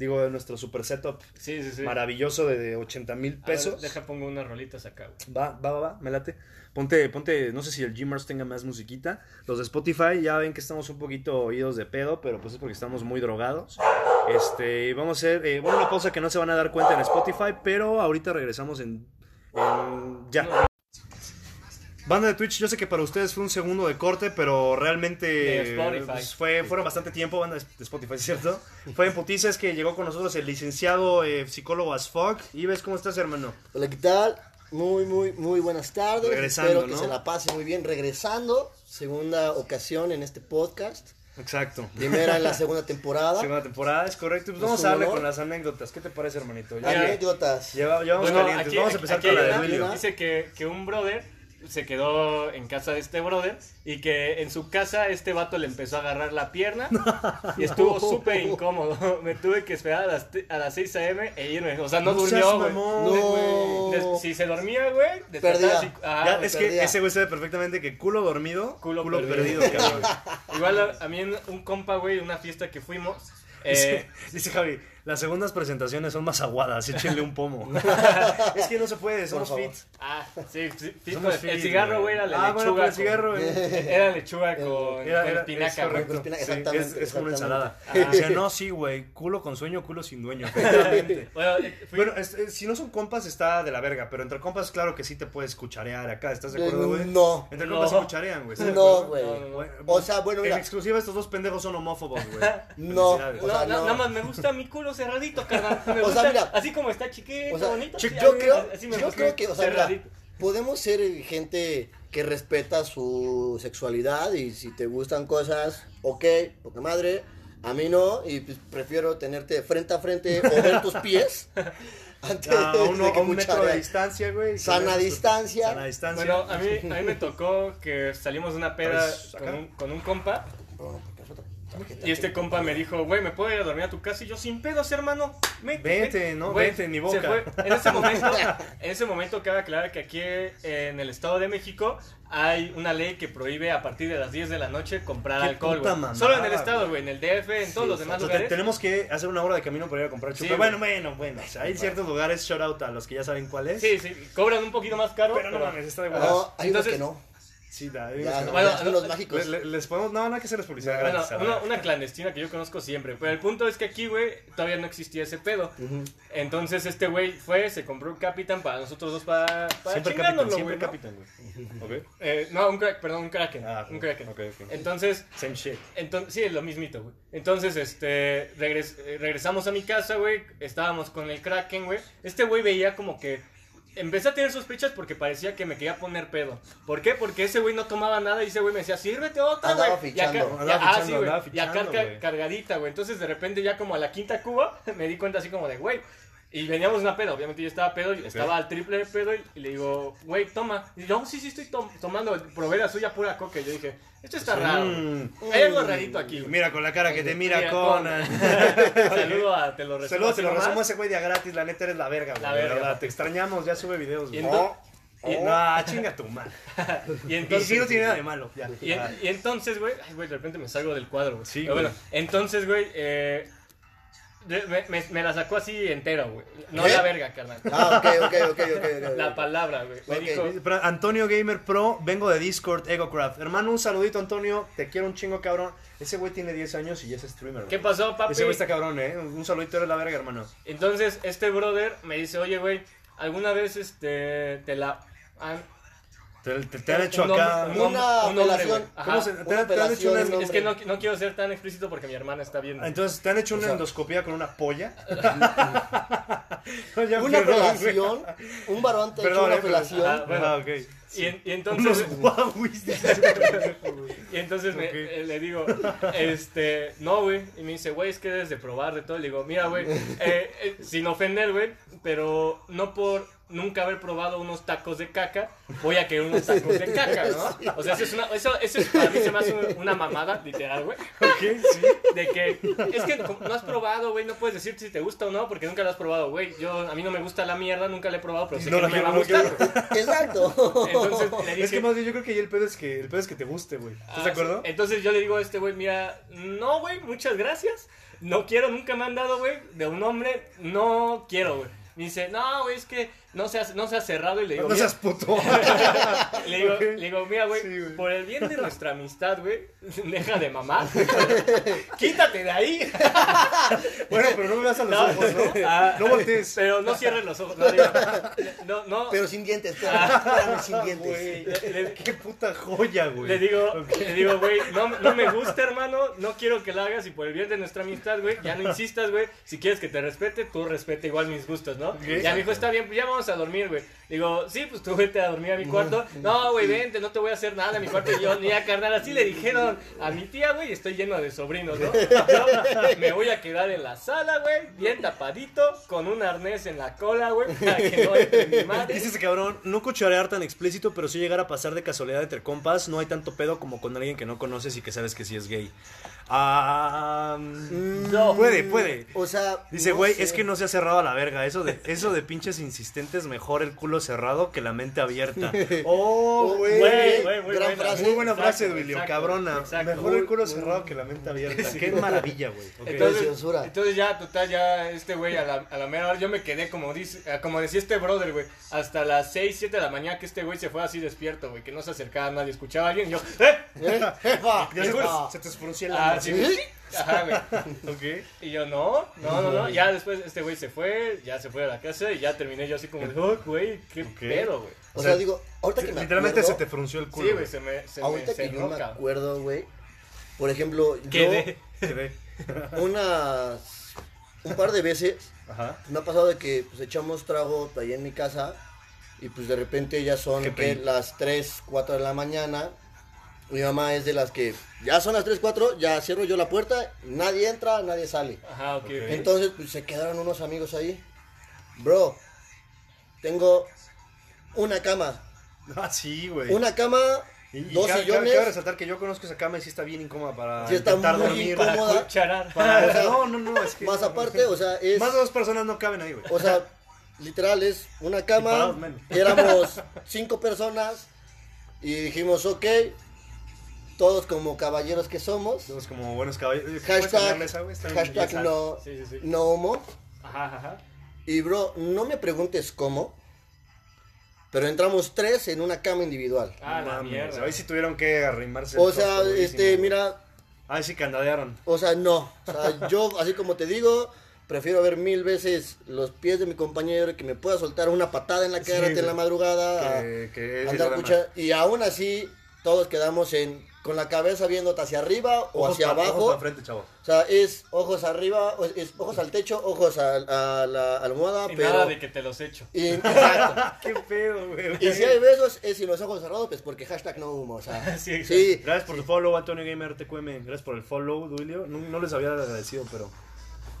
Digo, de nuestro super setup Sí, sí, sí. maravilloso de, de 80 mil ver, pesos. deja, pongo unas rolitas acá, güey. Va, va, va, va, me late. Ponte, ponte, no sé si el Gmars tenga más musiquita. Los de Spotify ya ven que estamos un poquito oídos de pedo, pero pues es porque estamos muy drogados. Este, vamos a hacer, eh, bueno, una pausa que no se van a dar cuenta en Spotify, pero ahorita regresamos en, en- ya. Banda de Twitch, yo sé que para ustedes fue un segundo de corte, pero realmente De Spotify. pues, fue, fueron bastante tiempo, banda de Spotify, ¿cierto? Fue en putiza, es que llegó con nosotros el licenciado eh, psicólogo as fuck. Y ves cómo estás, hermano. Hola, ¿qué tal? Muy, muy, muy buenas tardes. Regresando, Espero que ¿no? se la pase muy bien. Regresando, segunda ocasión en este podcast. Exacto. Primera en la segunda temporada. Segunda temporada, es correcto. Pues Es vamos a darle honor. con las anécdotas. ¿Qué te parece, hermanito? Ya, Anécdotas. lleva- llevamos Bueno, calientes. aquí- vamos a empezar aquí con la de Duilio. Dice que, que un brother se quedó en casa de este brother y que en su casa este vato le empezó a agarrar la pierna y estuvo súper incómodo. Me tuve que esperar a las, a las 6 a.m. e irme. O sea, no, No durmió, güey. No. Si se dormía, güey, despertaba Perdía. así- ajá, Ya, güey. es que ese güey sabe perfectamente que culo dormido, culo, Culo perdido, perdido. cabrón. Igual a, a mí en un compa, güey, una fiesta que fuimos. Dice, Eh, dice Javi, Las segundas presentaciones son más aguadas, échenle un pomo. es que no se puede, somos fit. Ah, sí, sí, sí, Somos pues, el fit, cigarro, güey, era la Ah, bueno, lechuga. pero el cigarro, güey. Era lechuga con, Era- con espinaca, es güey. correcto. Con espinaca, Sí, exactamente, es, es como una ensalada. Dice, no, sí, güey, culo con sueño, culo sin dueño. Bueno, eh, fui- Bueno, es- es- si no son compas está de la verga, pero entre compas claro que sí te puedes cucharear acá, ¿estás de acuerdo, güey? No. Entre No. compas se cucharean, güey. ¿estás de No, güey. No, no, no. Bueno, O sea, bueno, En exclusiva estos dos pendejos son homófobos, güey. No. Nada más me gusta mi culo cerradito, carnal. Me O sea, mira. así como está chiquito, O sea, bonito. yo sí, yo así- creo, así me yo creo que, o sea, mira, podemos ser gente que respeta su sexualidad y si te gustan cosas, ok, porque madre, a mí no, y pues prefiero tenerte frente a frente o ver tus pies antes A uno, de que a un metro de distancia, güey. Sana distancia. Sana distancia. Bueno, a mí, a mí me tocó que salimos de una peda un, con un compa y este compa me dijo, güey, ¿me puedo ir a dormir a tu casa? Y yo, sin pedos, hermano. Vente, Vente, no, Güey, vente, ni se boca. fue. En ese momento, en ese momento cabe aclarar que aquí en el Estado de México hay una ley que prohíbe a partir de las 10 de la noche comprar alcohol, puta güey. Solo en el Estado, güey. en el DF, en todos Sí, los demás O sea, lugares. tenemos que hacer una hora de camino para ir a comprar chupe. Sí, bueno, bueno, bueno. O sea, hay ciertos lugares, shout out a los que ya saben cuál es. Sí, sí, cobran un poquito más caro. Pero no mames, está de huevas. No, hay unos Entonces- que no. Sí, da. Ya, no, Bueno, ya los mágicos. Le- le- les podemos, no, no hay que hacerles publicidad Bueno, una, una clandestina que yo conozco siempre. Pero el punto es que aquí, güey, todavía no existía ese pedo. Entonces este güey fue, se compró un Capitán para nosotros dos para, para Siempre capitán, siempre güey, ¿no? capitán, güey. Ok. Eh, no, un crack, perdón, un Kraken. Ah, un Kraken. ok, ok. Entonces, Same shit. entonces, sí, es lo mismito, güey. Entonces, este, regres- eh, regresamos a mi casa, güey. Estábamos con el Kraken, güey. Este güey veía como que empecé a tener sospechas porque parecía que me quería poner pedo. ¿Por qué? Porque ese güey no tomaba nada y ese güey me decía, sírvete otra, güey. Y acá- ah, sí, güey. Y acá cargadita, güey. Entonces, de repente, ya como a la quinta cuba, me di cuenta así como de, güey. Y veníamos una pedo, obviamente yo estaba pedo, estaba al triple de pedo y, le digo, güey, toma. Y yo, sí, sí, estoy tom- tomando, probé la suya pura coca. Y yo dije, esto está raro. Mm. Hay algo rarito aquí, güey. Mira con la cara que te mira, Mira, Conan. Saludo a Te lo resumo. Saludos, te lo resumo ese güey de gratis. La neta eres la verga, güey. La verga, verdad. Te extrañamos, ya sube videos, güey. ento- y- No, chinga tu madre. y Y entonces, sí, no tiene nada de malo. Ya. y, en- y entonces, güey, ay, güey, de repente me salgo del cuadro, güey. Sí, Pero güey. bueno, entonces, güey, eh, me, me- me la sacó así entero, güey. No ¿Qué? la verga, carnal. Ah, ok, ok, ok, ok. La palabra, güey. Me dijo, Antonio Gamer Pro, vengo de Discord, EgoCraft. Hermano, un saludito, Antonio. Te quiero un chingo, cabrón. Ese güey tiene 10 años y ya es streamer. ¿qué güey. pasó, papi? Ese güey está cabrón, eh. Un saludito, eres la verga, hermano. Entonces, este brother me dice, oye, güey, ¿alguna vez este, te la han... Te, te- te han hecho acá. un Una un hombre, güey. apelación. Ajá. ¿Cómo se- te, una te han hecho una. Es que no, no quiero ser tan explícito porque mi hermana está viendo. Entonces, ¿te han hecho una O sea- endoscopía con una polla? Una perdón, güey. apelación, un varón te ha hecho una eh, pero- apelación. Ajá. bueno. Ah. Y, en- y Unos entonces... guauis. Y entonces me- Ok. eh, le digo, este, no, güey. Y me dice, güey, es que debes de probar de todo. Le digo, mira, güey, eh, eh, sin ofender, güey, pero no por nunca haber probado unos tacos de caca, voy a querer unos tacos de caca, ¿no? O sea, eso es una, eso, eso es para mí se me hace una mamada, literal, güey. Ok, sí. De que, es que no has probado, güey, no puedes decir si te gusta o no, porque nunca lo has probado, güey. Yo, a mí no me gusta la mierda, nunca la he probado, pero sé No que no me va a gustar, güey. Exacto. Entonces le dije, Es que más bien yo creo que ahí el pedo es que el pedo es que te guste, güey. ¿Estás Ah, de acuerdo? Entonces yo le digo a este güey, mira, no, güey, muchas gracias. No quiero, nunca me han dado, güey, de un hombre, no quiero, güey. Me dice, no, güey, es que no seas, no seas cerrado. Y le digo, no seas puto. le digo, le digo, mira, güey, Sí, por el bien de nuestra amistad, güey, deja de mamar. Quítate de ahí. bueno, pero no me veas a los No, ojos, ¿no? Ah, No voltees. Pero no cierres los ojos. No, digo, no, no. Pero sin dientes, espérame, sin dientes. Le- le- qué puta joya, güey. Le digo, le digo, güey, no, no me gusta, hermano, no quiero que lo hagas y por el bien de nuestra amistad, güey, ya no insistas, güey. Si quieres que te respete, tú respeta igual mis gustos, ¿no? Ya me dijo, está bien, pues ya vamos a dormir, güey. Digo, sí, pues tú vete a dormir a mi cuarto. No, güey, vente, no te voy a hacer nada en mi cuarto. Y yo, ni a carnal, así le dijeron a mi tía, güey, y estoy lleno de sobrinos, ¿no? Yo me voy a quedar en la sala, güey, bien tapadito, con un arnés en la cola, güey, para que no entre mi madre. Dice ese cabrón, no cucharear tan explícito, pero sí llegar a pasar de casualidad entre compas. No hay tanto pedo como con alguien que no conoces y que sabes que sí es gay. Ah, No. puede, puede. O sea. Dice, no güey, sé. es que no se ha cerrado a la verga. Eso de, eso de pinches insistentes, mejor el culo cerrado que la mente abierta. Oh, güey. Güey, Gran buena. frase. Muy buena Exacto, frase, Duilio, exacto, cabrona. exacto. Mejor el culo cerrado que la mente abierta. Qué maravilla, güey. Entonces, ya, total, ya este güey a la, a la mera hora yo me quedé como dice, eh, como decía este brother, güey, hasta las 6, 7 de la mañana que este güey se fue así despierto, güey, que no se acercaba a nadie, escuchaba a alguien y yo, ¡eh! ¿Eh? Jefa, Ya se, se te esfrunció el Ah, alma. sí, ¿Sí? Ajá, güey. Ok. Y yo, no, no, no, no. Ya después este güey se fue, ya se fue a la casa y ya terminé yo así como de, oh, güey, qué pedo, güey. O sea, digo, ahorita que me Literalmente acuerdo, se te frunció el culo. Sí, güey, se me, se me ahorita que yo cerró, me acuerdo, güey, por ejemplo, yo Quedé. Unas un par de veces Ajá. me ha pasado de que pues echamos trago ahí en mi casa y pues de repente ya son las 3, 4 de la mañana. Mi mamá es de las que ya son las 3, 4, ya cierro yo la puerta, nadie entra, nadie sale. Ajá, ok, ok. Entonces pues se quedaron unos amigos ahí. Bro, tengo una cama, Ah, sí, güey. una cama, Y, y dos cabe, cabe- sillones. cabe resaltar que yo conozco esa cama y sí está bien incómoda para Sí está intentar muy dormir. incómoda. Para. Para- O sea, no, no, no, es que Más no. aparte, o sea, es Más de dos personas no caben ahí, güey. O sea, literal es una cama. Éramos cinco personas y dijimos, ok, todos como caballeros que somos. Somos como buenos caballos. ¿Puedes Hashtag, esa, hashtag no, Sí, sí, sí. no homo. Ajá, ajá. Y bro, no me preguntes cómo, pero entramos tres en una cama individual. Ah, No la mierda. Ahí sí tuvieron que arrimarse. O sea, este, mira, Ahí sí candadearon. o sea, no. O sea, yo, así como te digo, prefiero ver mil veces los pies de mi compañero y que me pueda soltar una patada en la Sí, cara en la madrugada. a- Que, que es andar cucha- y aún así todos quedamos en con la cabeza viendo hacia arriba o Ojos hacia pa- abajo. ojos frente, chavo. O sea, es ojos arriba, o es ojos al techo, ojos a, a la almohada, Y pero nada de que te los echo. y, exacto. Qué pedo, güey. Y si hay besos es sin los ojos cerrados, pues porque hashtag no humo, o sea. Sí, sí, Gracias por tu follow, Antonio Gamer TQM. Gracias por el follow, Duilio. No, no les había agradecido, pero.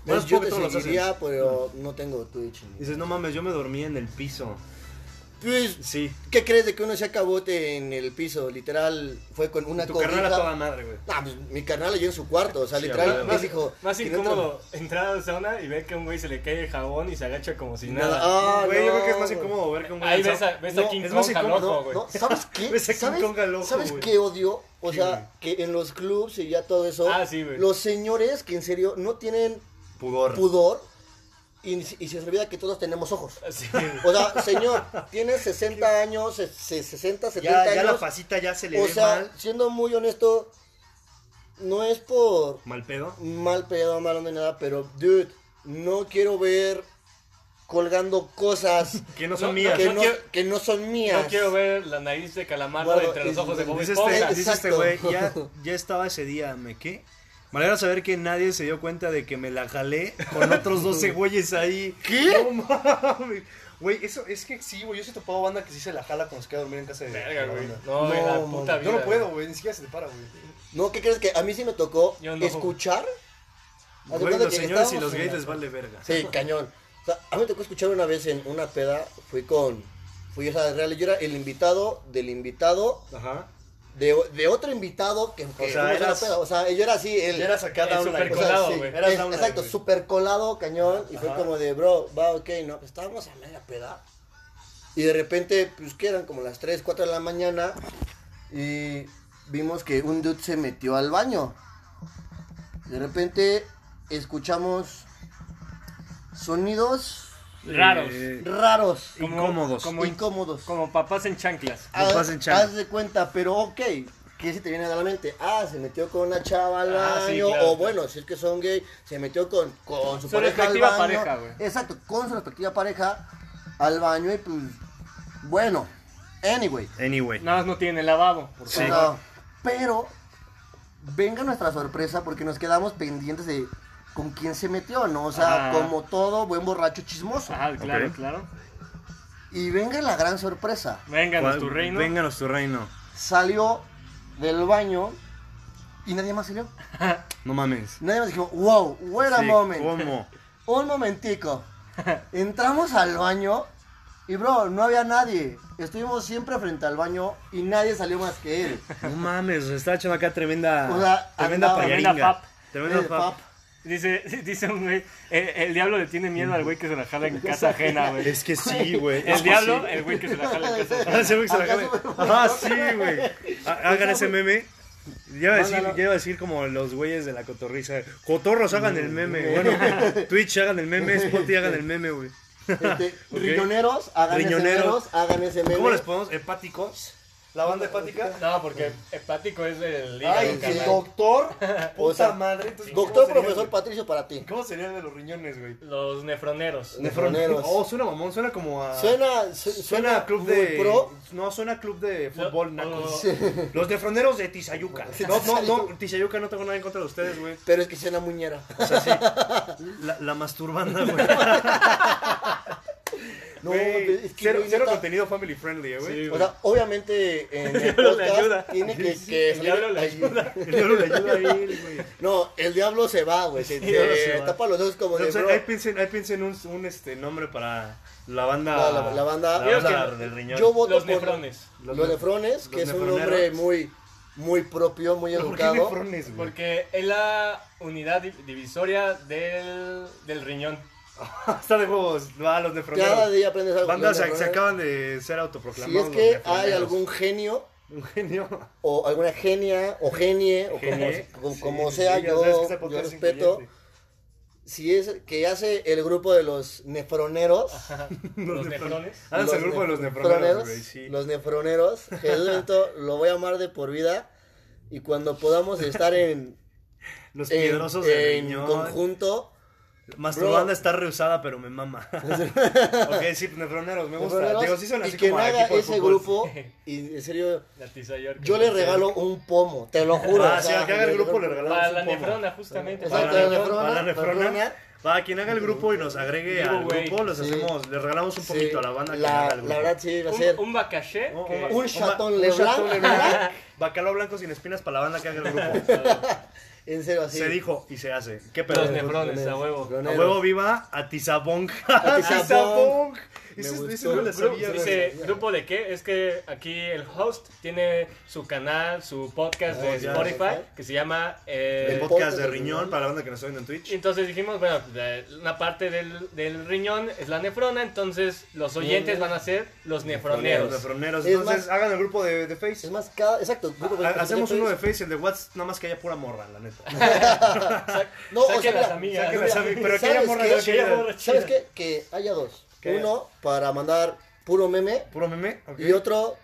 Bueno, pues supongo yo que te seguiría, pero no tengo Twitch. Dices, no mames, yo me dormí en el piso. Pues, Sí. ¿qué crees de que uno se acabote en el piso? Literal, fue con una Tu carnal a cobija. toda madre, güey. Ah, pues, mi carnal allí en su cuarto, o sea, Sí, literal, Más, dijo... más entra- incómodo entrar a la sauna y ver que a un güey se le cae el jabón y se agacha como si Nada. nada. Ah, Güey, yo creo que es más incómodo ver que un güey. Ahí ves a, ves No, a King es más Kong incómodo, loco, güey. No, ¿sabes qué? Ves a King ¿Sabes, Kong loco, ¿sabes qué odio? O ¿Qué, sea, que en los clubs y ya todo eso, Ah, sí, güey. los señores que en serio no tienen Pudor. pudor y, y se olvida que todos tenemos ojos. Sí. O sea, señor, tienes 60 años, se- se- 60, 70 Ya, ya la pasita ya se le o ve sea, mal. siendo muy honesto, no es por Mal pedo. mal pedo, mal onda ni nada, pero dude, no quiero ver colgando cosas Que no son No, mías. que no no, quiero- que no son mías. No quiero ver la nariz de calamardo Bueno, entre los ojos de Bob Dice Esponja. este, dice este güey, ya, ya estaba ese día, ¿me qué? Me alegra saber que nadie se dio cuenta de que me la jalé con otros 12 güeyes ahí. ¿Qué? No mames. Güey, eso es que sí, güey. Yo sí he topado banda que sí se la jala cuando se queda a dormir en casa de. Verga, güey. No, la man. puta vida. Yo no puedo, güey. Ni siquiera se te para, güey. No, ¿qué crees que a mí sí me tocó Yo no. escuchar? Güey, los que señores y los gays les vale verga. Sí, cañón. O sea, a mí me tocó escuchar una vez en una peda, fui con, fui, o sea, real, yo era el invitado del invitado Ajá. De, de otro invitado que, que sea, fuimos a la eras- peda. O sea, yo era así, el... El downline. super o sea, colado, sí. Eras es- exacto, super colado, cañón. Y fue como de, bro, va, ok, no. pues estábamos a media peda. Y de repente, pues que eran como las 3, 4 de la mañana. Y vimos que un dude se metió al baño. De repente escuchamos sonidos Raros. Eh, raros, Como- incómodos. como- incómodos. Como papás en chanclas. Haz, Papás en chan. haz de cuenta, pero ok. ¿Qué se te viene a la mente? Ah, se metió con una chava al Ah, sí, baño. claro, o bueno, si es que son gay, se metió con, con su, Su pareja al respectiva baño. pareja, güey. Exacto, con su respectiva pareja al baño y pues. Bueno, anyway. Anyway. Nada más no tiene lavabo. Por Sí. favor. No, pero venga nuestra sorpresa porque nos quedamos pendientes de con quién se metió, ¿no? O sea, Ajá. como todo buen borracho chismoso. Ajá, claro, claro. Y venga la gran sorpresa. Vénganos ¿Cuál- tu reino. Vénganos tu reino. Salió del baño y nadie más salió. No mames. Nadie más dijo, wow, wait a Sí, moment. ¿Cómo? Un momentico. Entramos al baño y bro, no había nadie. Estuvimos siempre frente al baño y nadie salió más que él. No mames, está echando acá tremenda. O sea, tremenda andaba-. Tremenda fap. pap. Dice, dice un güey, el, el diablo le tiene miedo al güey que se la jala en casa ajena, güey. Es que sí, güey. El diablo, sí. el güey que se la jala en casa Ah, ajena. ese güey que se la ¿Acaso jale. me- Ah, sí, güey. Ha- Hagan ese meme. Ya iba, a decir, ya iba a decir como los güeyes de la cotorriza. Cotorros hagan el meme. Bueno, Twitch hagan el meme, Spotify hagan el meme, güey. Este, Ok. Riñoneros, hagan Riñoneros. ese meme. ¿Cómo les ponemos? ¿Hepáticos? ¿La banda hepática? No, porque hepático es el hígado, Ay, carnal. doctor. O Puta sea, madre. entonces, Doctor ¿cómo sería, profesor güey? Patricio para ti. ¿Cómo sería el de los riñones, güey? Los nefroneros. Nefroneros. Oh, suena mamón, suena como a. Suena, su- Suena a club muy de. pro. No, suena a club de fútbol, no. Los nefroneros de Tizayuca. No, no, no, Tizayuca no tengo nada en contra de ustedes, güey. Pero es que suena muñera. O sea, sí. La, la masturbanda, güey. No, Güey, es que, cero, cero neta, contenido family friendly, eh, güey. Sí, O sea, obviamente en el diablo le podcast ayuda. tiene que, Sí, que el salir diablo le ayuda. El diablo le ayuda a él, güey. No, el diablo se va, güey. Se, el se se va. tapa los ojos como de O sea, bro. ahí piensen, ahí piensen un, un este, nombre para la banda. La- la- la banda- la banda que del riñón. Yo voto Los por nefrones. Los, Los nef- nefrones, que los es un nombre muy, muy propio, muy ¿Por qué educado. nefrones, güey? Porque es la unidad di- divisoria del, del riñón. Está de huevos. Va, los Cada nefroneros. día aprendes algo. Bandas Los se, se acaban de ser Si autoproclamados. es que los hay algún genio Un genio. o alguna genia o genie o como, Genie. como, Sí, como sí, sea, sí, yo, que este yo es respeto. Si es que hace el grupo de los nefroneros. Los nefrones. Háganse el los grupo de los nefroneros. Los nefroneros. Lo voy a amar de por vida. Y cuando podamos estar en, Los en, piedrosos de en riñón. conjunto. Masturbanda está rehusada, pero me mama. ok, sí, nefroneros, me gusta. nefroneros, Digo, sí son y así quien como haga equipo de ese fútbol. grupo. Y en serio, yo le regalo un pomo. Te lo juro. Ah, o sí, sea, al que haga el grupo le regalamos Para un la pomo. nefrona, justamente. Exacto, para la nefrona. Para la nefrona. nefrona. Va, quien haga el grupo y nos agregue al grupo, les Sí. hacemos, les regalamos un Sí, poquito a la banda que la, haga el grupo. la verdad sí va a ser Un, un bacaché. Un- que- un un Leblanc. Chateau Leblanc, Bacalao blanco sin espinas para la banda que haga el grupo. en serio así. Se dijo y se hace. ¿Qué pedo? Los nefrones, a huevo. A huevo viva Atizabong. Atizabong. Ese, ese no sabía. dice. ¿grupo de qué? Es que aquí el host tiene su canal, su podcast Oh, de ya, Spotify, que se llama... eh, El podcast de riñón para la banda que nos está viendo en Twitch. Y entonces dijimos, bueno, una parte del, del riñón es la nefrona, entonces los oyentes van a ser los Los nefroneros. nefroneros. Es Entonces más- hagan el grupo de, de Face. Es más, cada. Exacto. grupo de- Ha- Hacemos de- uno de Face, el de WhatsApp, nada más que haya pura morra, la neta. No, o sea, las amigas. Pero que ¿sabes haya morra ¿Sabes qué? Que haya dos. ¿Qué? Uno para mandar puro meme Puro meme. y otro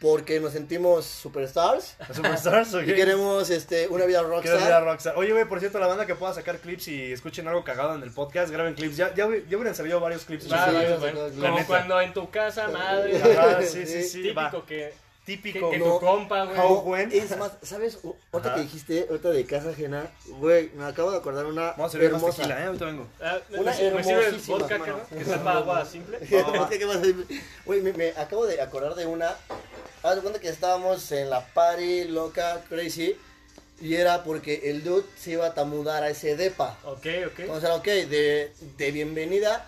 porque nos sentimos superstars Superstars, ok. y queremos este, una vida rockstar. ver a Rockstar. Oye, güey, por cierto, la banda que pueda sacar clips y escuchen algo cagado en el podcast, graben clips. Ya, ya, ya hubieran salido varios clips. Va, Sí, Como cuando en tu casa, madre, Ajá, sí, sí, Sí, sí. típico va. que, Típico. que No. tu compa, güey. Es más, ¿sabes? Ahorita Ajá. que dijiste, ahorita de casa ajena, güey, me acabo de acordar una Vamos a servir más hermosa. tequila, ¿eh? Ahorita vengo. Ah, Una ¿me- ¿Me sirve el hermosísima, vodka, mano. que, que sepa agua simple? Güey, me, me acabo de acordar de una. Haz de cuenta que estábamos en la party loca, crazy. Y era porque el dude se iba a mudar a ese depa. Ok, ok. Entonces, ok, de, de bienvenida.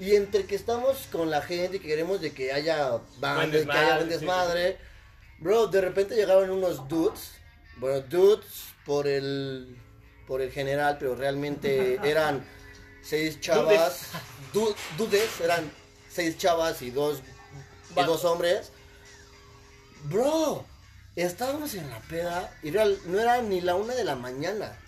Y entre que estamos con la gente y que queremos de que haya bandas, que desmadre, haya buen sí, desmadre. Bro, de repente llegaron unos dudes. Bueno, dudes por el, por el general, pero realmente eran seis chavas. du- dudes, eran seis chavas y dos, y dos hombres. Bro, estábamos en la peda y real, no era ni la una de la mañana.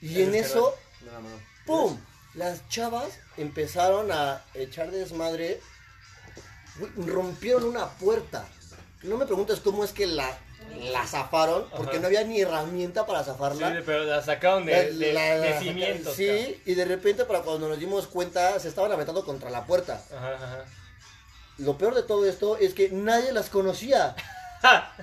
Y en Es eso, No, no, no. ¡pum! Las chavas empezaron a echar desmadre. Rompieron una puerta. No me preguntes cómo es que la, la zafaron, porque Ajá. no había ni herramienta para Sí, zafarla. pero la sacaron de, de, La- de cimientos. Sí, y de repente para cuando nos dimos cuenta se estaban aventando contra la puerta. ajá. Lo peor de todo esto es que nadie las conocía.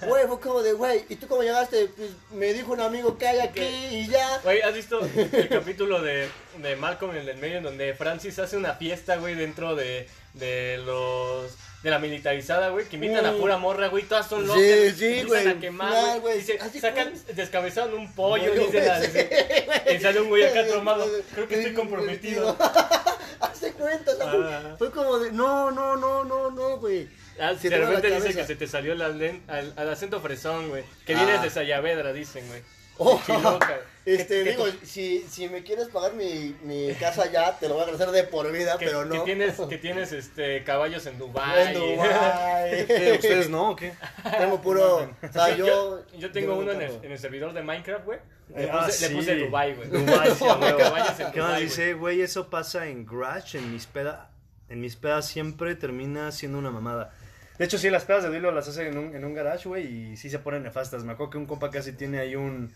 Güey, fue como de, güey, ¿y tú cómo llegaste? Pues me dijo un amigo que hay aquí y ya. Güey, ¿has visto el capítulo de, de Malcolm en el medio en donde Francis hace una fiesta, güey, dentro de, de los... De la militarizada, güey, que invitan a pura morra, güey, todas son Sí, locas. sí, empiezan güey, a quemar, güey. Dice, sacan, descabezaron un pollo, dice la- güey, sí, y sale un güey acá tomado. Creo que estoy comprometido. Hazte cuenta, fue- Ah. fue como de, no, no, no, no, no, güey. Ah, de repente dice que se te salió el, acento fresón, güey. Que Ah. vienes de Sayavedra, dicen, güey. Oh, este, Que- digo, si, si me quieres pagar mi, mi casa ya, te lo voy a agradecer de por vida, que, pero que no. tienes, que tienes este, caballos en Dubai. En Dubái. ¿Qué, ¿Ustedes no o qué? Tengo puro. O sea, yo. Yo tengo yo uno no en el, en el servidor de Minecraft, güey. Le, Eh, ah, puse, le sí. puse Dubai, güey. Dubái, sí, a huevo. Caballos en ¿Qué más Dubái, dice, güey? Eso pasa en Garage, en mis pedas. En mis pedas siempre termina siendo una mamada. De hecho, sí, las pedas de Dilo las hacen en un, en un garage, güey, y sí se ponen nefastas. Me acuerdo que un compa casi tiene ahí un,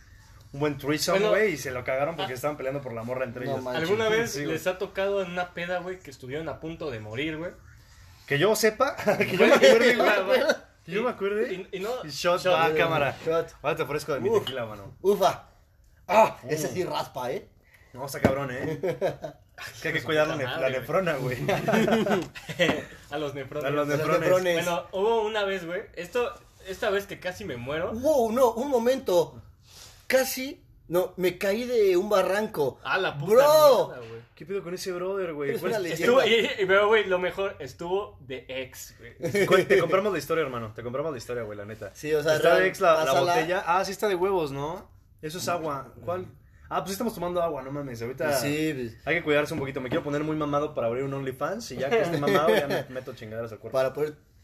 un buen threesome, Bueno, güey, y se lo cagaron porque estaban peleando por la morra entre No ellos. manches. ¿Alguna vez Sí, les ha tocado en una peda, güey, que estuvieron a punto de morir, güey? Que yo sepa, que yo me acuerde, güey. Que yo me acuerde. Y, y no, Shot, shot, va, cámara. Shot. Ahora te ofrezco de mi Uf. tequila, mano. Ufa. Ah, Ese sí raspa, ¿eh? No, está cabrón, ¿eh? que hay que cuidar la, puta nef- madre, la güey. nefrona, güey. a los nefrones. A los nefrones. Bueno, hubo una vez, güey. Esto, esta vez que casi me muero. Wow, no, un momento. Casi. No, me caí de un barranco. Ah, la puta Bro. mierda, güey. ¿Qué pedo con ese brother, güey? Eres ¿Cuál una es-. Estuvo, y, y, pero, güey, lo mejor, estuvo de ex, güey. Te compramos la historia, hermano. Te compramos la historia, güey, la neta. Sí, o sea, está de ex la, botella. Ah, sí está de huevos, ¿no? Eso es agua. ¿Cuál? Ah, pues sí estamos tomando agua, no mames. Ahorita Sí, pues, hay que cuidarse un poquito. Me quiero poner muy mamado para abrir un OnlyFans y ya que esté mamado ya me meto chingaderas al cuerpo. para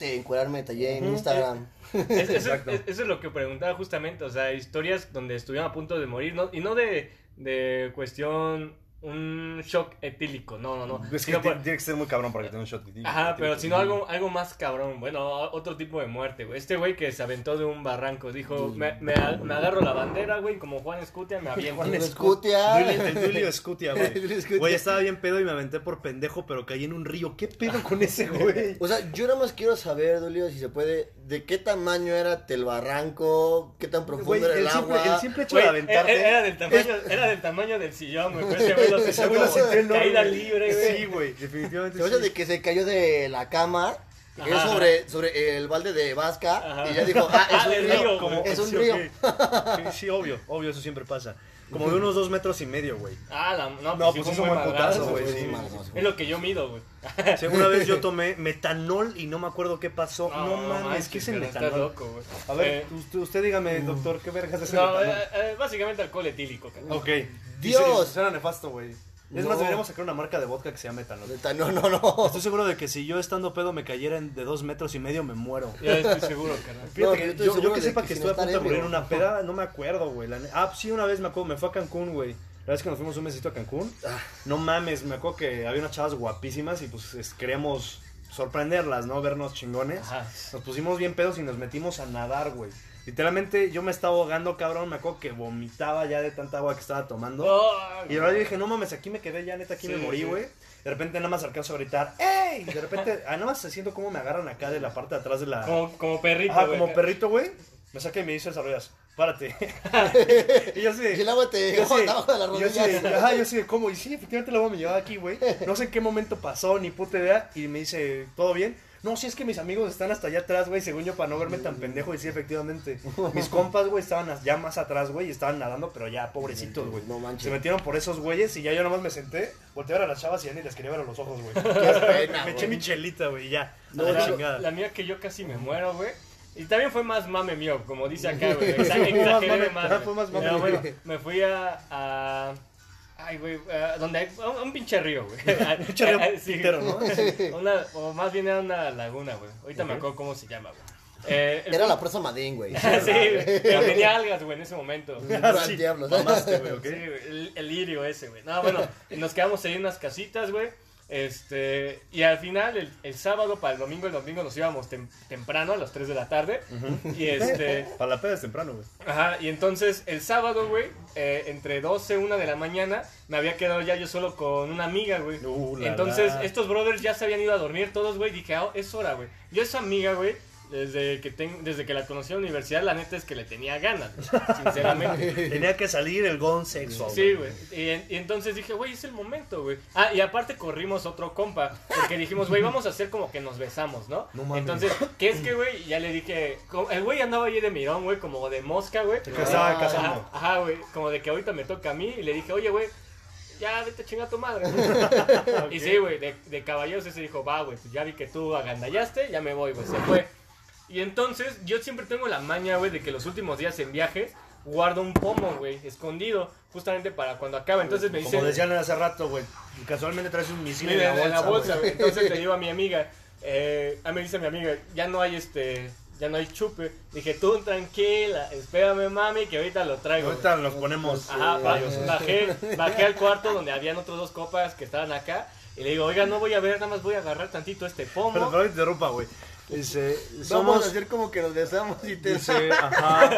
poderte encuadrarme tallé en Instagram. Es- eso, Exacto. es- eso es lo que preguntaba justamente, o sea, historias donde estuvieron a punto de morir, ¿no? Y no de, de cuestión, un shock etílico, no, no, no. Es que por- tiene que ser muy cabrón para que tenga un shot. Ajá, pero sino algo, algo más cabrón, bueno, otro tipo de muerte, güey. Este güey que se aventó de un barranco, dijo, me, me, me agarro la bandera, güey, como Juan Escutia me aviento. Juan Juan Escutia. Escutia. El Julio Escutia, güey. Güey, estaba bien pedo y me aventé por pendejo, pero caí en un río. ¿Qué pedo con ese güey? O sea, yo nada más quiero saber, Dolio, si se puede, de qué tamaño era el barranco, qué tan profundo Güey, era el el simple, agua. el simple hecho Güey, de era, aventarte. era del tamaño, era del tamaño del sillón, güey. Ese güey lo güey sintió enorme. caída libre, güey. Sí, güey, definitivamente Se oye sí. de que se cayó de la cama, Ajá. sobre, sobre el balde de Vasca, Ajá. y ya dijo, ah, es Ah, un río, río, Como- es un sí, río. sí, obvio, obvio, eso siempre pasa. Como de unos dos metros y medio, güey. Ah, la, no, No, sí pues es un buen putazo, güey, sí. Es lo que yo mido, güey. Sí, una vez yo tomé metanol y no me acuerdo qué pasó. No, mames, manches, ¿qué es el metanol? loco, güey. A ver, Eh, usted, usted dígame, doctor, ¿qué vergas es el no, metanol? eh, eh, básicamente alcohol etílico, carnal. Ok. Dios. Dice, Suena nefasto, güey. Es No. más, deberíamos sacar una marca de vodka que se llama metanol. No, no, no. Estoy seguro de que si yo estando pedo me cayera en- de dos metros y medio, me muero. Ya estoy seguro, carnal. Fíjate No, que yo yo, que sepa que que estoy a punto de morir en una peda, no me acuerdo, güey. La Ah, sí, una vez me acuerdo, me fue a Cancún, güey. La vez que nos fuimos un mesito a Cancún. Ah. No mames, me acuerdo que había unas chavas guapísimas y pues es- queríamos sorprenderlas, ¿no? Vernos chingones. Ajá. Nos pusimos bien pedos y nos metimos a nadar, güey. Literalmente yo me estaba ahogando, cabrón. Me acuerdo que vomitaba ya de tanta agua que estaba tomando. Oh, Y ahora yo dije, no mames, aquí me quedé ya, neta, aquí Sí, me morí, sí. güey. De repente nada más alcanzo a gritar, ¡Ey! De repente, ah, nada más siento cómo me agarran acá de la parte de atrás de la... como, como perrito, güey. como perrito, güey. Me saca y me dice desarrollas, párate. y yo así, Y el agua te yo así, abajo de yo así, rodillas. ajá, yo así, ¿cómo? Y sí, efectivamente el agua me llevaba aquí, güey. No sé en qué momento pasó, ni puta idea. Y me dice, ¿todo bien? No, sí, es que mis amigos están hasta allá atrás, güey, según yo, para no verme tan pendejo. Y sí, efectivamente. Mis compas, güey, estaban ya más atrás, güey, y estaban nadando, pero ya, pobrecitos, güey. No manches. Se metieron por esos güeyes y ya yo nomás me senté, volteé a ver a las chavas y ya ni les quería ver a los ojos, güey. me eché mi chelita, güey, y ya. No, la chingada. la mía que yo casi me muero, güey. Y también fue más mame mío, como dice acá, güey. Exa- Fue más Exageré mame, más. güey. fue más mame. Pero bueno, me fui a. a- Ay, güey, a donde hay un, pinche río, güey. Un pinche río pitero, ¿no? Una, o más bien era una laguna, güey. Ahorita me acuerdo cómo se llama, güey. Eh, el Era la presa Madín, güey. sí, güey. Pero tenía algas, güey, en ese momento. Gran Sí, diablos. mamaste, güey, ¿ok? Sí, güey, el, el lirio ese, güey. No, bueno, nos quedamos ahí en unas casitas, güey. Este, y al final, el, el sábado para el domingo, el domingo nos íbamos tem- temprano, a las 3 de la tarde. Y este, Para la peda es temprano, güey. ajá, y entonces el sábado, güey, eh, entre 12 y 1 de la mañana, me había quedado ya yo solo con una amiga, güey. Uh, Entonces, la. estos brothers ya se habían ido a dormir todos, güey. Dije, ah, es hora, güey. Yo esa amiga, güey, desde que, ten- desde que la conocí en la universidad, la neta es que le tenía ganas, sinceramente. Tenía que salir el gon sexual. Sí, güey. Y, y entonces dije, güey, es el momento, güey. Ah, y aparte corrimos otro compa. Porque dijimos, güey, vamos a hacer como que nos besamos, ¿no? No mames. Entonces, ¿qué es que, güey? Ya le dije, el güey andaba ahí de mirón, güey, como de mosca, güey. Que estaba casando. Ajá, güey. Como de que ahorita me toca a mí. Y le dije, oye, güey, ya vete a chingar a tu madre. Y sí, güey, de, de caballeros ese dijo, va, güey, pues ya vi que tú agandallaste, ya me voy, güey, se fue. Y entonces, yo siempre tengo la maña, güey, de que los últimos días en viajes guardo un pomo, güey, escondido, justamente para cuando acaba. Entonces me dice... Como decían hace rato, güey. Casualmente traes un misil en la bolsa. bolsa, güey. güey. Entonces le digo a mi amiga, eh, a mí me dice mi amiga, ya no hay este, ya no hay chupe. Dije, tú tranquila, espérame mami, que ahorita lo traigo. Ahorita nos ponemos. Ajá, ba- eh, bajé, bajé al cuarto donde habían otros dos copas que estaban acá. Y le digo, oiga, no voy a ver, nada más voy a agarrar tantito este Pero, pomo. pero interrumpa, güey. Dice, Vamos a hacer como que nos besamos y te... Dice, ajá.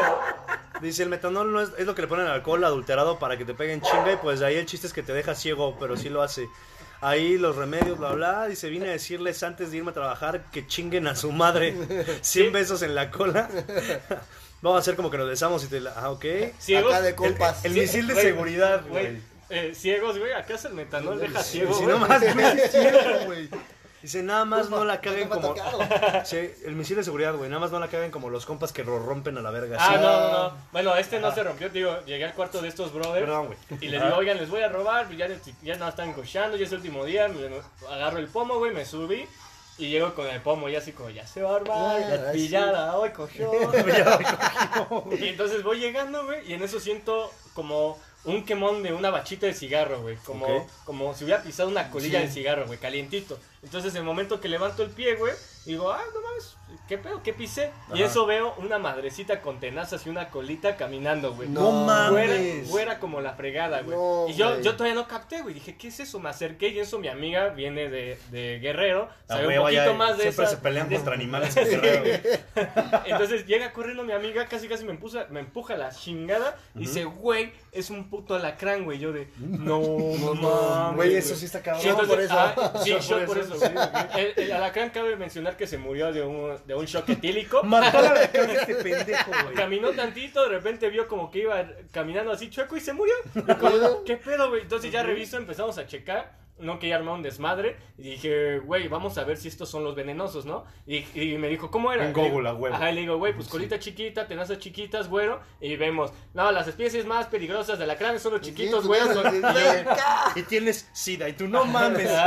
Dice, el metanol no es, es lo que le ponen al alcohol adulterado para que te peguen chinga y pues de ahí el chiste es que te deja ciego, pero sí lo hace. Ahí los remedios, bla, bla. Dice, vine a decirles antes de irme a trabajar que chinguen a su madre. 100 besos en la cola. Vamos a hacer como que nos besamos y te la... Ah, ok. Ciegos, Acá de compas. El misil de seguridad, güey. güey. Eh, ciegos, güey, acaso el metanol deja ciego, Si no más, ciego, güey. Dice, nada más no la caguen No como... Sí, el misil de seguridad, güey. Nada más no la caguen como los compas que lo rompen a la verga. Ah, Sí. no, no, no. Bueno, este no se rompió, digo, llegué al cuarto de estos brothers. Perdón, güey. Y les digo, oigan, les voy a robar, ya, ya no están cochando, ya es el último día, me- agarro el pomo, güey, me subí y llego con el pomo y así como, ya se va a armar, Ya, ya sí. pillada, hoy cogió. y entonces voy llegando, güey, y en eso siento como un quemón de una bachita de cigarro, güey, como, como si hubiera pisado una colilla Sí. de cigarro, güey, calientito. Entonces, el momento que levanto el pie, güey, digo, ah, no mames, ¿qué pedo? ¿Qué pisé? Y eso veo una madrecita con tenazas y una colita caminando, güey. No Fuera, mames. Como la fregada, güey. No, y yo, güey. yo todavía no capté, güey. Dije, ¿qué es eso? Me acerqué y eso mi amiga viene de, de Guerrero. La Sabe un poquito más de Siempre esa. se pelean de- contra animales. en Guerrero, güey. Entonces llega corriendo mi amiga, casi casi me empuja, me empuja la chingada. Y dice, güey, es un puto alacrán, güey. Yo de, no, mames. Güey, eso sí está cabrón. Sí, entonces, por eso. ah, sí, por por eso, güey. El, el alacrán cabe mencionar que se murió de un, de un shock etílico. Mató a la cara de este pendejo, güey. Caminó tantito, de repente vio como que iba caminando así chueco y se murió. ¿Qué pedo, güey? Entonces ya reviso, empezamos a checar. No quería armar un desmadre. Y dije, güey, vamos a ver si estos son los venenosos, ¿no? Y, y me dijo, ¿cómo era? En Google, a huevo. Ajá, y le digo, güey, pues colita chiquita, tenazas chiquitas, güero. Y vemos, no, las especies más peligrosas de la cráneo son los chiquitos, son- y tienes sida y tú no mames.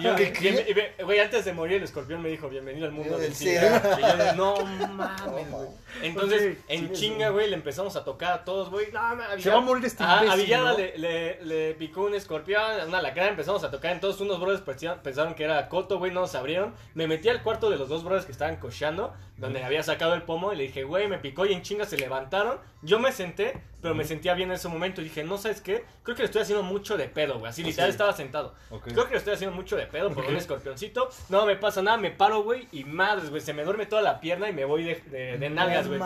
Y güey, antes de morir el escorpión me dijo, bienvenido al mundo del. SIDA. Y yo, no mames, güey. Entonces, Oye, en chinga, güey, le empezamos a tocar a todos, güey. No, Se va a morir este A Villada ¿no? le, le, le picó un escorpión, una alacrán, empezamos a tocar. Entonces, unos brothers pensaron- pensaron que era Coto, güey, no nos abrieron. Me metí al cuarto de los dos brothers que estaban cocheando, donde había sacado el pomo, y le dije, güey, me picó y en chinga se levantaron. Yo me senté, pero me sentía bien en ese momento. Y dije, no sabes qué, creo que le estoy haciendo mucho de pedo, güey. Así literal estaba sentado. Creo que le estoy haciendo mucho de pedo por un escorpioncito. No me pasa nada, me paro, güey, y madres, güey, se me duerme toda la pierna y me voy de, de, de nalgas, güey.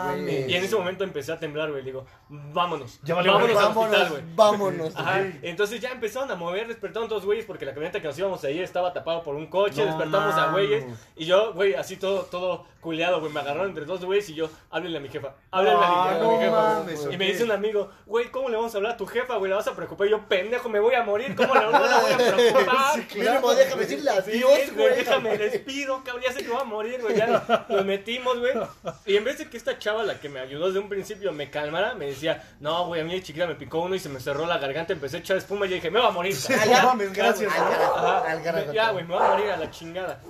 y en ese momento empecé a temblar, güey. Digo, vámonos. Ya valió vámonos al Vámonos, hospital, güey. vámonos. Ajá, entonces ya empezaron a mover, despertaron todos güeyes porque la camioneta que nos íbamos a ir estaba tapado por un coche, No despertamos a güeyes y yo, güey, así todo todo culeado, güey, me agarraron entre dos güeyes y yo, háblenle a mi jefa, háblenle a mi, a mi jefa. mames, y me dice amigo, güey, ¿cómo le vamos a hablar a tu jefa, güey? La vas a preocupar. Y yo, pendejo, me voy a morir, ¿cómo le no la voy a preocupar? Mínimo, déjame decirle Sí, adiós, güey. Déjame respiro, cabrón. Ya sé que voy a morir, güey. Ya nos metimos, güey. Y en vez de que esta chava, la que me ayudó desde un principio, me calmara, me decía, no, güey, a mí de chiquita me picó uno y se me cerró la garganta. Empecé a echar espuma y yo dije, me voy a morir. No ya. mames, gracias. Ya, güey, me voy a morir a la chingada.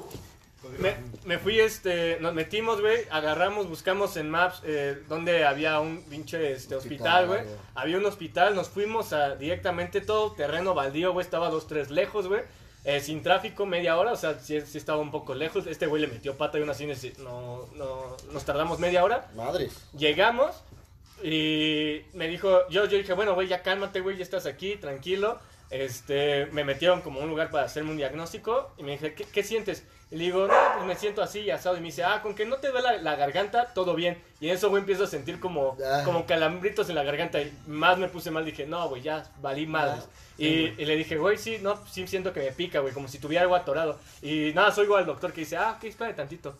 Me, me fui, este, nos metimos, güey, agarramos, buscamos en Maps eh, donde había un pinche este, hospital, güey. Había un hospital, nos fuimos a directamente todo terreno baldío, güey, estaba dos, tres lejos, güey. eh, sin tráfico, media hora, o sea, sí, sí estaba un poco lejos. Este güey le metió pata y así nece- no, no, nos tardamos media hora. Madres. Llegamos y me dijo, yo, yo dije, bueno, güey, ya cálmate, güey, ya estás aquí, tranquilo. Este, me metieron como a un lugar para hacerme un diagnóstico y me dije, ¿qué, qué sientes? Y le digo, no, pues me siento así, asado. Y me dice, ah, con que no te duele la, la garganta, todo bien. Y en eso, güey, empiezo a sentir como, Ah. como calambritos en la garganta. Y más me puse mal, dije, no, güey, ya valí madres. Ah, y, y le dije, güey, sí, no, sí siento que me pica, güey, como si tuviera algo atorado. Y nada, soy igual al doctor que dice, ah, ok, espérate tantito.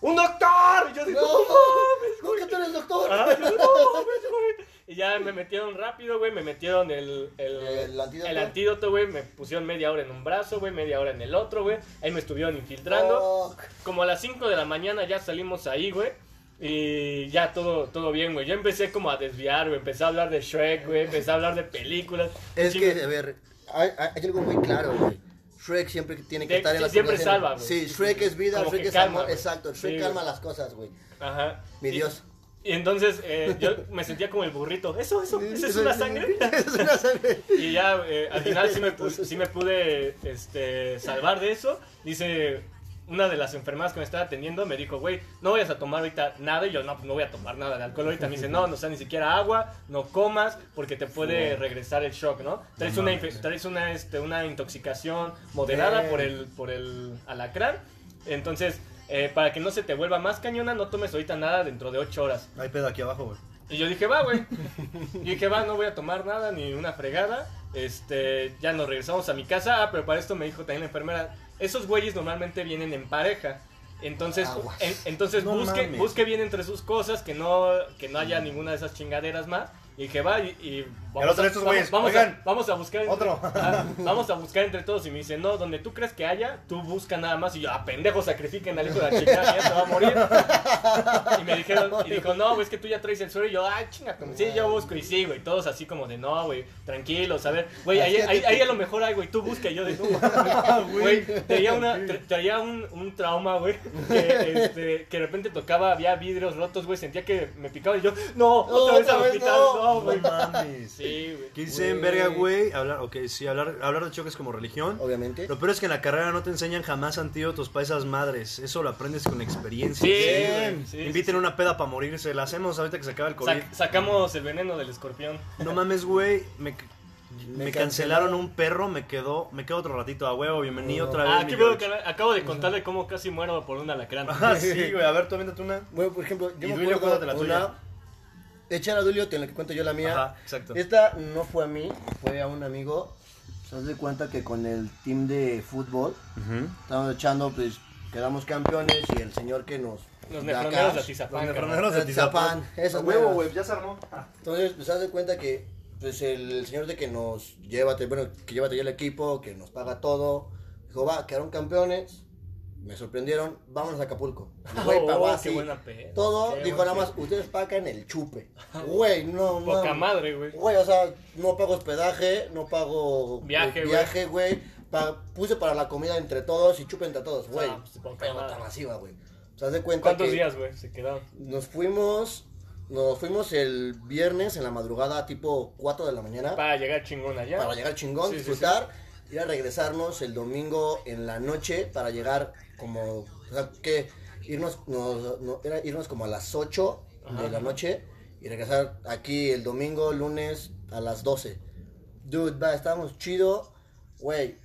¡Un doctor! Y yo digo, No, "No mames, ¿Por qué tú eres doctor? Ah, yo, "No mames, güey". Y ya me metieron rápido, güey, me metieron el, el, ¿El antídoto? el antídoto, güey, me pusieron media hora en un brazo, güey, media hora en el otro, güey. Ahí me estuvieron infiltrando. Como a las 5 de la mañana ya salimos ahí, güey. Y ya todo, todo bien, güey. Yo empecé como a desviar, güey. Empecé a hablar de Shrek, güey. Empecé a hablar de películas. Es que, a ver, hay, algo muy claro, güey. Shrek siempre tiene que De- estar en sí, las siempre salva, güey. Sí, Shrek es vida, Como Shrek es calma, amor. Exacto, Shrek Sí, calma las cosas, güey. Ajá. Mi Y- Dios. Y entonces eh, yo me sentía como el burrito. Eso, eso, eso es una sangre. es una sangre. Y ya eh, al final sí me, pu- sí me pude este, salvar de eso. Dice una de las enfermeras que me estaba atendiendo, me dijo, güey, no vayas a tomar ahorita nada. Y yo, no, pues no voy a tomar nada de alcohol ahorita. Me dice, no, no sea ni siquiera agua, no comas, porque te puede regresar el shock, ¿no? Traes, una, traes una, este, una intoxicación moderada por el, por el alacrán. Entonces, eh, para que no se te vuelva más cañona, no tomes ahorita nada dentro de 8 horas. Hay pedo aquí abajo, güey. Y yo dije, va, güey. Y dije, va, no voy a tomar nada, ni una fregada. Este, ya nos regresamos a mi casa. Ah, pero para esto me dijo también la enfermera, esos güeyes normalmente vienen en pareja. Entonces, en- entonces No busque, mames. busque bien entre sus cosas, que no, que no haya ninguna de esas chingaderas más. Y dije, va, y, y el otro de estos vamos, oigan, a, vamos a buscar. entre- otro. Ah, vamos a buscar entre todos. Y me dice, no, donde tú crees que haya, tú busca nada más. Y yo, ah, pendejo, sacrifiquen al hijo de la chica, ya se va a morir. Y me dijeron, y dijo, no, güey, es que tú ya traes el suero. Y yo, ay, chinga, como, sí, yo busco. Y sí, güey, todos así como de, no, güey, tranquilos, a ver, güey, ahí, ahí, ahí a lo mejor hay, güey, tú busca. Y yo de, no, mames, güey, traía, una, tra- traía un, un trauma, güey, que, este, que de repente tocaba, había vidrios rotos, güey, sentía que me picaba. Y yo, no, otra vez otra al vez hospital, no. no, No güey. mames. Sí, güey. ¿Qué dicen, verga, güey? Hablar, ok, sí, hablar, hablar de choques como religión. Obviamente. Lo peor es que en la carrera no te enseñan jamás antídotos para esas madres. Eso lo aprendes con experiencia. Sí, güey, sí, Inviten una peda para morirse. La hacemos ahorita que se acaba el COVID. Sac- sacamos el veneno del escorpión. No mames, güey. Me, me Me cancelaron cancelaron. un perro. Me quedó, me quedo otro ratito a huevo. Bienvenido otra vez. Ah, mi qué bueno George. que acabo de contarle cómo casi muero por un alacrán. Ah, sí, güey. A ver, tú aviéntate una. Bueno, por ejemplo, Y yo me Duilio, acuerdo cuéntate la una... Echar a Dulio, te la que cuento yo la mía. Ajá, exacto. Esta no fue a mí, fue a un amigo. Se das de cuenta que con el team de fútbol Ujú. estábamos echando, pues quedamos campeones y el señor que nos. Los nefroneros de Atizapán. Los nefroneros de Atizapán, A huevo, güey. Ya se armó. Entonces, pues haz de cuenta que pues el señor de que nos llévate, bueno, que llévate ya el equipo, que nos paga todo, dijo, va, quedaron campeones, me sorprendieron, vámonos a Acapulco. Güey, Oh, pagó qué así. Todo, Qué dijo nada más, ustedes pagan el chupe. Güey, no, no. Poca madre, güey. Güey, o sea, no pago hospedaje, no pago Viaje, eh, güey. viaje, güey. Pa- puse para la comida entre todos y chupe entre todos, güey. Ah, pues, masiva, güey. O sea, de cuenta ¿Cuántos que días, güey? Se quedaron. nos fuimos, nos fuimos el viernes en la madrugada, tipo 4 de la mañana, Para llegar chingón allá. para llegar chingón, Sí, sí, disfrutar, y a regresarnos el domingo en la noche para llegar como, o sea, que irnos, nos- no, era irnos como a las 8 de la noche y regresar aquí el domingo, lunes a las 12. Dude, va, estábamos chido, güey.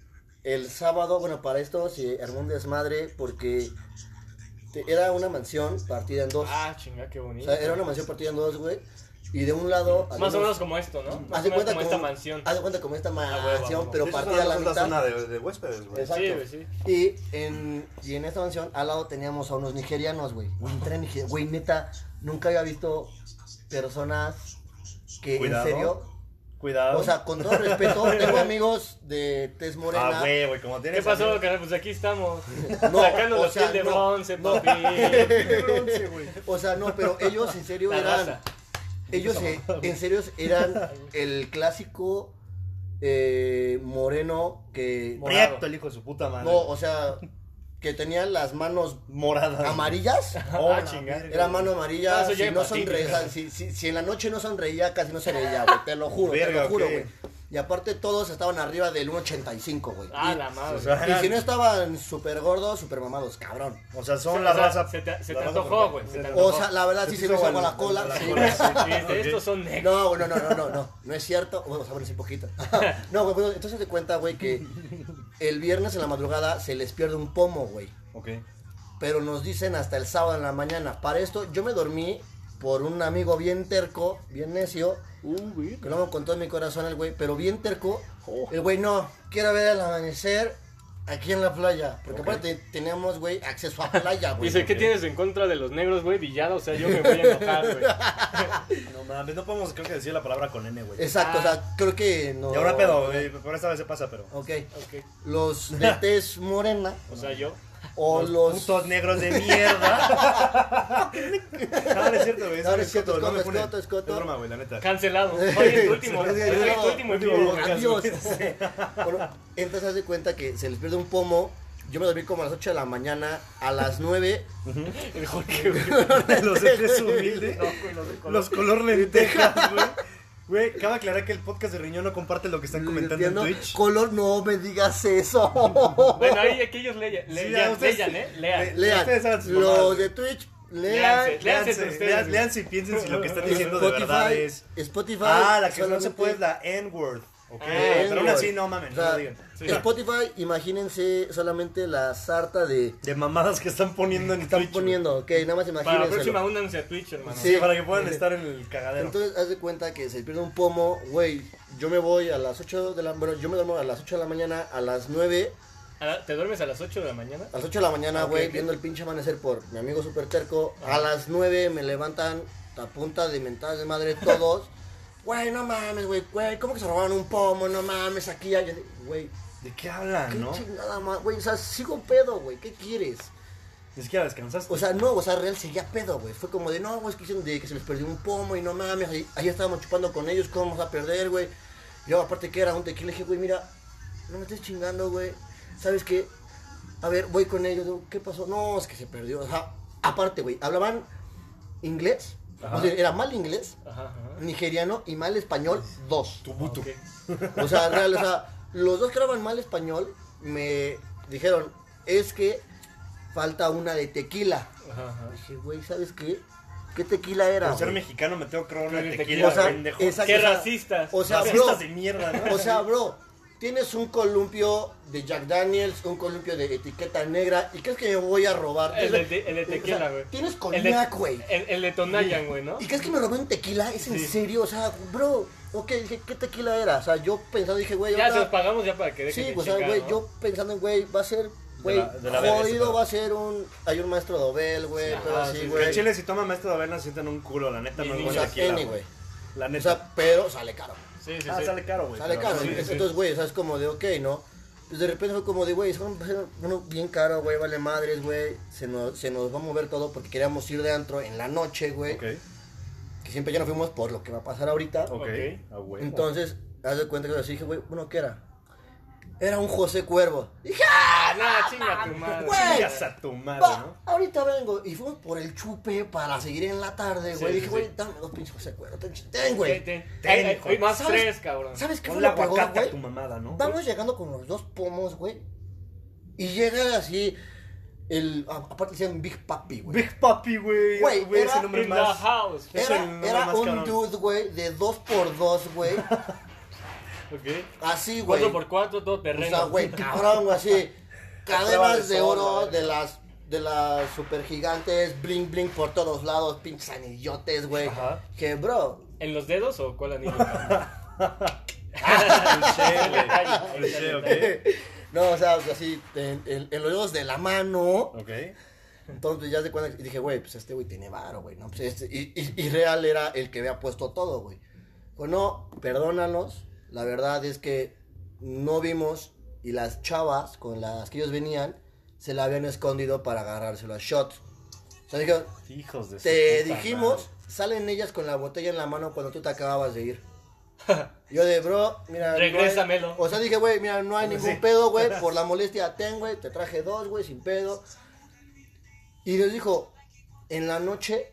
El sábado, bueno, para esto se armó un desmadre porque te- era una mansión partida en dos. Ah, chinga, qué o bonito. sea, era una mansión partida en dos, güey. Y de un lado... Más o menos como esto, ¿no? Más Haz de cuenta como esta mansión. Haz de cuenta como esta huevo, mansión, pero Sí, partida a la es una mitad. zona de, de huéspedes, güey. Exacto. Sí, güey, sí. Y en, y en esta mansión al lado teníamos a unos nigerianos, güey. Güey, entré en Nigeria- güey, neta, nunca había visto personas que Cuidado. en serio. Cuidado. O sea, con todo respeto, tengo amigos de tez morena. ah, güey, güey, como tienes ¿Qué pasó, amigos- carnal? Pues aquí estamos. No, Sacando o sea, piel de no, bronce, no. papi. O sea, no, pero ellos en serio La eran. raza. Ellos eh, en serio eran el clásico eh, moreno que. Prieto, el hijo de su puta madre. No, o sea, que tenía las manos Morada. amarillas. Oh, Ah, la chinga. verga, Era mano amarilla. Si, no sonreía, si, si- si en la noche no sonreía, casi no se veía, güey. Te lo juro, te lo juro, güey. Y aparte todos estaban arriba del 1.85, güey. Ah, Y- la madre. O sea, y si no estaban súper gordos, súper mamados, cabrón. O sea, son O la sea, raza. se te- se antojó, güey, se te O sea, la verdad sí se me agua la la- cola. la sí. cola. Sí, de estos son negros. No, güey, no, no, no, no, no, no es cierto. Vamos a ver si poquito. No, güey, bueno, entonces te cuenta, güey, que el viernes en la madrugada se les pierde un pomo, güey. Ok. Pero nos dicen hasta el sábado en la mañana. Para esto, yo me dormí por un amigo bien terco, bien necio, que lo amo con todo mi corazón el güey, pero bien terco. El güey, no, quiero ver el amanecer aquí en la playa. Porque Ok. aparte teníamos, güey, acceso a playa, güey. Dice, ¿qué tienes en contra de los negros, güey? Villado, o sea, yo me voy a enojar, güey. No mames, no podemos creo que decir la palabra con N, güey. Exacto, o sea, creo que no. Y ahora pedo, güey. Por esta vez se pasa, pero. Ok. Ok. Los de tez morena O sea, yo. O los. Putos negros de mierda. no, no es cierto, güey. No, no es cierto, no me es pone- es broma, güey, la neta. Cancelado. Oye, tu último. No, tu último. Adiós. Bueno, entonces haz de cuenta que se les pierde un pomo. yo me dormí como a las 8 de la mañana, a las 9 El Jorge, güey. los F humilde. No, güey, los de color. Los color lentejas, güey. Güey, cabe aclarar que el podcast de Riñón no comparte lo que están comentando en. Twitch. Color, no me digas eso. Bueno, ahí aquellos leyan, Sí, leyan, ya, ustedes- leyan, ¿eh? Lean. Le- Lean, Ustedes hagan sus los mamadas. de Twitch, lean. Lean- güey. léanse y piensen si lo que están diciendo de Spotify, verdad es. Spotify. Ah, la que no se puede es la N-word. Ok, Ah, pero aún así no mames, O no sea, lo digan. Sí. Spotify, imagínense solamente la sarta de. De mamadas que están poniendo en Están Twitch. poniendo, ok, nada más Para la imagínense. próxima, únanse a Twitch, hermano. Sí, para que puedan estar en el cagadero. Entonces, haz de cuenta que se pierde un pomo, güey. Yo me voy a las 8 de la. Bueno, yo me duermo a las 8 de la mañana, a las 9. A la- ¿Te duermes a las 8 de la mañana? A las 8 de la mañana, güey, viendo el pinche amanecer por mi amigo super terco. A las 9 me levantan a punta de mentadas de madre todos. Güey, no mames, güey, güey, ¿cómo que se robaron un pomo? No mames, aquí hay. Güey, ¿De qué hablan, qué no? chingada más, güey, o sea, sigo pedo, güey, ¿qué quieres? Ni siquiera descansaste. O sea, no, o sea, real seguía pedo, güey. Fue como de, no, güey, es que dicen de que se les perdió un pomo y no mames, ahí, ahí estábamos chupando con ellos, ¿cómo vamos a perder, güey? Yo, aparte que era un tequila, le dije, güey, mira, no me estés chingando, güey. ¿Sabes qué? A ver, voy con ellos, ¿qué pasó? No, es que se perdió. O sea, aparte, güey, hablaban inglés, Ajá. o sea, era mal inglés, Ajá, ajá. nigeriano y mal español, dos. Tubutu. Ok. O sea, real, o sea, los dos que hablaban mal español me dijeron, es que falta una de tequila. Ajá, ajá. Dije, güey, ¿sabes qué? ¿Qué tequila era? Por ser mexicano me tengo que robar una tequila, O sea, pendejo. Qué o sea, racistas. O sea, Racistas bro, de mierda, ¿no? o sea, bro, tienes un columpio de Jack Daniels, un columpio de etiqueta negra, ¿y crees que me voy a robar? El de, O el de tequila, güey. Tienes coñac, güey. El, el de Tonayan, güey, ¿no? ¿Y crees que me robé un tequila? ¿Es en Sí. serio? O sea, bro, ok, dije, ¿qué tequila era? O sea, yo pensando, dije, güey, Ya se los pagamos ya para que dejen Sí, de pues, o sea, güey, ¿no? yo pensando en, güey, va a ser, güey, jodido va a ser un, hay un maestro de Obel, güey, Sí, pero ajá, así, güey. en Chile si toma maestro de haberla se sientan un culo, la neta no es. O buena güey. La O neta. sea, pero sale caro. Sí, sí, ah, sí. sale caro, güey. Sale caro. sí, sí. Entonces, güey, o sea, es como de, ok, ¿no? Pues de repente fue como de, güey, es un- uno bien caro, güey, vale madres, güey. Se nos, se nos va a mover todo porque queríamos ir de antro en la noche, güey. Ok, Que siempre ya no fuimos por lo que va a pasar ahorita. ok. Entonces, haz de cuenta que así dije, güey, bueno, ¿qué era? Era un José Cuervo. Dije, Ah, nada, chinga tu madre. Güey. Chingas a tu madre, va, ¿no? ahorita vengo. Y fuimos por el chupe para seguir en la tarde, güey. Sí, dije, güey, sí. dame dos pinches José Cuervo. Ten, ten, Ten, güey. ten. Ten, más ¿Sabes? tres, cabrón. ¿Sabes qué fue lo a güey? tu mamada, ¿no? Vamos llegando con los dos pomos, güey. Y llega así. El, aparte decían Big Papi, güey. Big Papi, güey. Güey, era ese nombre más. house. Era, un dude, güey, de dos por dos, güey. Así, güey. 4 por 4 todo O terreno. sea, güey, cabrón, güey, así. Cadenas de oro de las de las super gigantes, bling bling por todos lados, pinches anillotes, güey. Ajá. Que, bro, ¿En los dedos o cuál anillo? Ok. no, o sea, así, en, en- en los dedos de la mano. Ok. Entonces ya de cuenta y dije, güey, pues este güey tiene varo, güey, ¿no? Pues este, y, y, y real era el que había puesto todo, güey. Pues no, perdónanos. La verdad es que no vimos y las chavas con las que ellos venían se la habían escondido para agarrárselo a shots. O sea, dijeron, Hijos de te puta dijimos, salen ellas con la botella en la mano cuando tú te acababas de ir. Yo de, bro, mira. no hay- Regrésamelo. o sea, dije, güey, mira, no hay Sí. ningún pedo, güey. Por la molestia, ten, güey. Te traje dos, güey, sin pedo. Y les dijo, en la noche,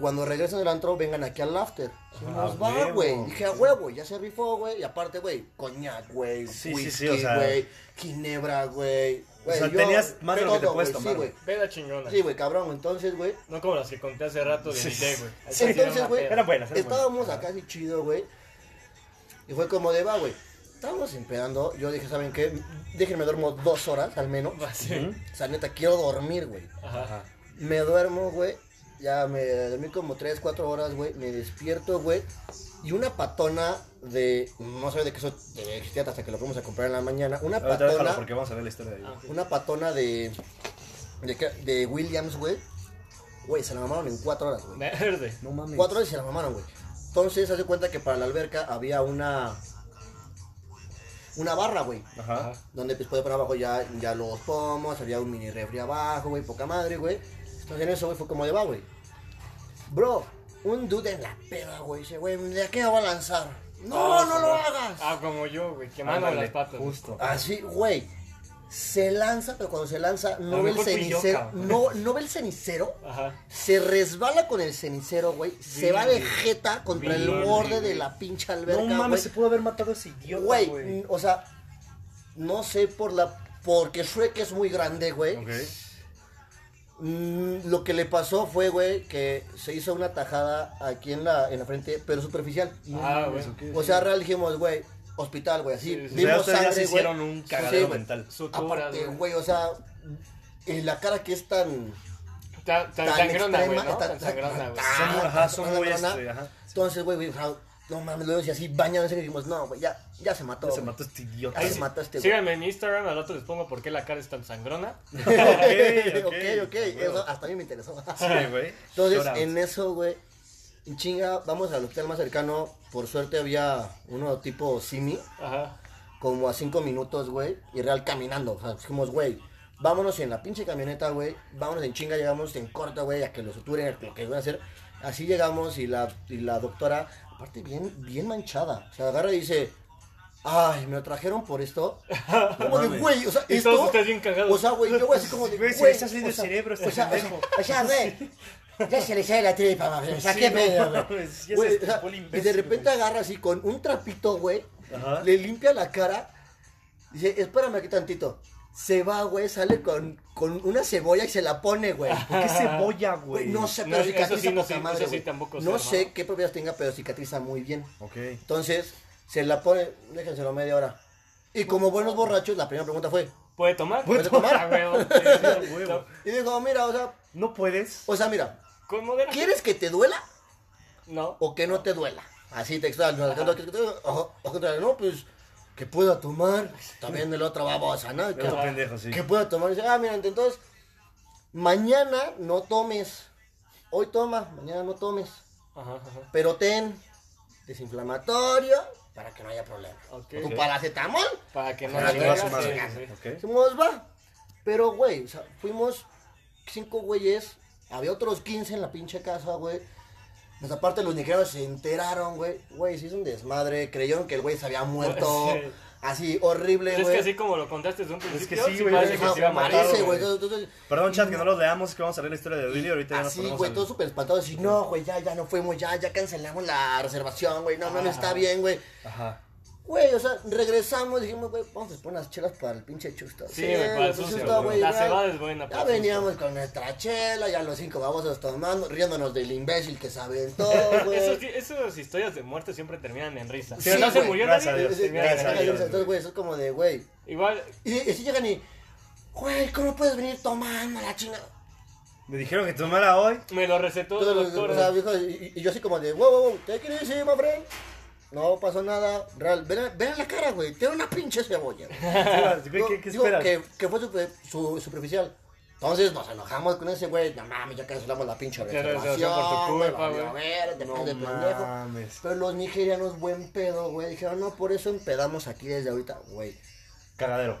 cuando regresen del antro, vengan aquí al after. A va, güey. Dije, a huevo, ya se rifó, güey. Y aparte, güey, coñac, güey. Sí, sí, whisky, sí, o sea- güey. Ginebra, güey. O sea, yo- tenías más de lo que te todo, puedes güey, tomar, Sí, güey. Peda chingona. Sí, güey, cabrón. Entonces, güey. No como las que conté hace rato de Sí. Nite, güey. Sí, sí entonces, güey. Eran buenas, eran Estábamos buenas. acá así chido, güey. Y fue como de, va, güey. Estábamos empedando. Yo dije, ¿saben qué? Déjenme duermo dos horas al menos. Sí. O sea, neta, quiero dormir, güey. Ajá. Ajá. Me duermo, güey. Ya me dormí como 3, 4 horas, güey. Me despierto, güey. Y una patona de. No sé de qué eso de- existía hasta que lo fuimos a comprar en la mañana. Una Ahorita patona. porque vamos a ver la historia de Ah. Una patona de. De, de Williams, güey. Güey, se la mamaron en 4 horas, güey. Verde. No mames. Cuatro horas y se la mamaron, güey. Entonces, hace cuenta que para la alberca había una. Una barra, güey. Ajá. Donde pues puede poner abajo ya, ya los pomos, había un mini refri abajo, güey, poca madre, güey. Entonces en eso, güey, fue como de va, güey. Bro, un dude en la peda, güey, dice, güey, ¿de qué me voy a lanzar? No, Ah, no como- lo hagas. Ah, como yo, güey. Quemando las patas. Justo. Así, güey. Se lanza, pero cuando se lanza no ve el cenicero. No, no ve el cenicero. Ajá. Se resbala con el cenicero, güey. Se va de jeta contra el borde de la pinche alberca. No mames, se pudo haber matado a ese idiota, Güey, güey. o sea, no sé por la. Porque Shrek es muy grande, güey. Ok. Mm, lo que le pasó fue, güey, que se hizo una tajada aquí en la, en la frente, pero superficial. Ah, güey. ¿Eso qué? O sea, real dijimos, güey, hospital, güey, así. Sí, sí. O sea, Vimos ustedes ya sangre, se güey. hicieron un Sí, cagadero güey. mental. Aparte, güey. güey, o sea, en la cara que es tan. Tan, tan tan güey, extrema, ¿no? tan- Tan sangrona, güey. tan- Son muy- ajá, son muy sangrona. No mames, lo vimos y así bañados y dijimos, no, güey, ya, ya se mató. Ya se güey. mató este idiota. Ahí se mató este güey. Síganme en Instagram, al otro les pongo por qué la cara es tan sangrona. ok, ok, ok, eso hasta a mí me interesó. Sí, güey. Entonces, Shout out. en eso, güey, en chinga, vamos al hospital más cercano. Por suerte había uno tipo Simi, Ajá. como a cinco minutos, güey, y real caminando. O sea, dijimos, güey, vámonos en la pinche camioneta, güey, vámonos en chinga, llegamos en corta, güey, a que lo suturen, lo que van a hacer. Así llegamos y la, y la doctora, aparte bien, bien manchada, se agarra y dice, ay, me lo trajeron por esto. Como de, güey, o sea, Y esto... bien. O sea, güey, yo güey así como de, Güey, se güey, le está saliendo o el sea, cerebro este o sea, o sea, o sea, güey, ya se le sale la tripa, mami, o sea, qué pedo, güey. o sea, Y de repente agarra así con un trapito, güey, le limpia la cara, dice, espérame aquí tantito. Se va, güey, sale con, con una cebolla y se la pone, güey. ¿Por qué cebolla, Güey, no sé, No, pero eso cicatriza sí, no poca sé, madre, eso sí güey. tampoco sé, No ¿no? sé qué propiedades tenga, pero cicatriza muy bien. Ok. Entonces, se la pone, déjenselo media hora. Y como buenos borrachos, la primera pregunta fue, ¿Puede tomar? ¿Puede tomar? Ah, huevo. Y dijo, mira, o sea, ¿No puedes? o sea, mira. ¿quieres que te duela? No. o que no te duela. Así textual. No, no, no, pues que pueda tomar. También el otro babosa, ¿no? Que, otro pendejo, sí. que pueda tomar. Dice, ah, mira, entonces, mañana no tomes. Hoy toma, mañana no tomes. Ajá, ajá. Pero ten desinflamatorio para que no haya problema. Ok. Tu paracetamol, Para que no Para le que no hagas, se sí, madre. sí, sí. Ok. Dijimos, va. Pero, güey, o sea, fuimos cinco güeyes. Había otros 15 en la pinche casa, güey. Pues aparte los nigerianos se enteraron, güey. Güey, se hizo un desmadre. Creyeron que el güey se había muerto. Sí. Así, horrible, Es güey. que así como lo contaste desde un principio, sí, güey, parece es que Ajá, se iba a morir, parece, güey. Entonces, Perdón, chat, que no los leamos, que vamos a leer la historia de Willy. Ahorita ya nos Así, güey, al- todos súper espantados. Y no, güey, ya, ya no fuimos, ya, ya cancelamos la reservación, güey. No, no, no está bien, güey. Ajá. Güey, o sea, regresamos, dijimos, güey, vamos a poner unas chelas para el pinche chusto. Sí, güey, para el sucio, chusto, güey. La ya- cebada es buena Ya veníamos con nuestra chela, ya los cinco babosos tomando, riéndonos del imbécil que se aventó, güey. Esos, esas historias de muerte siempre terminan en risa. Sí, Si no se murió gracias nadie, gracias a. Dios. Entonces, güey, eso es como de, güey. Igual, Y, y si llegan y, güey, ¿cómo puedes venir tomando la chingada? Me dijeron que tomara hoy. me lo recetó el doctor. o sea, dijo, y, y yo así como de, wow, wow, wow, ¿te quieres decir, my friend? No pasó nada, real, a- a la cara, güey, tiene una pinche cebolla. ¿Qué, qué Digo que, que fue super- su- superficial. Entonces nos enojamos con ese güey, no mames, ya cancelamos la pinche reservación, reservación por tu güey, culpa, güey. ver, No de pendejo. Pero los nigerianos, buen pedo, güey, dijeron, no, por eso empedamos aquí desde ahorita, güey. Cagadero.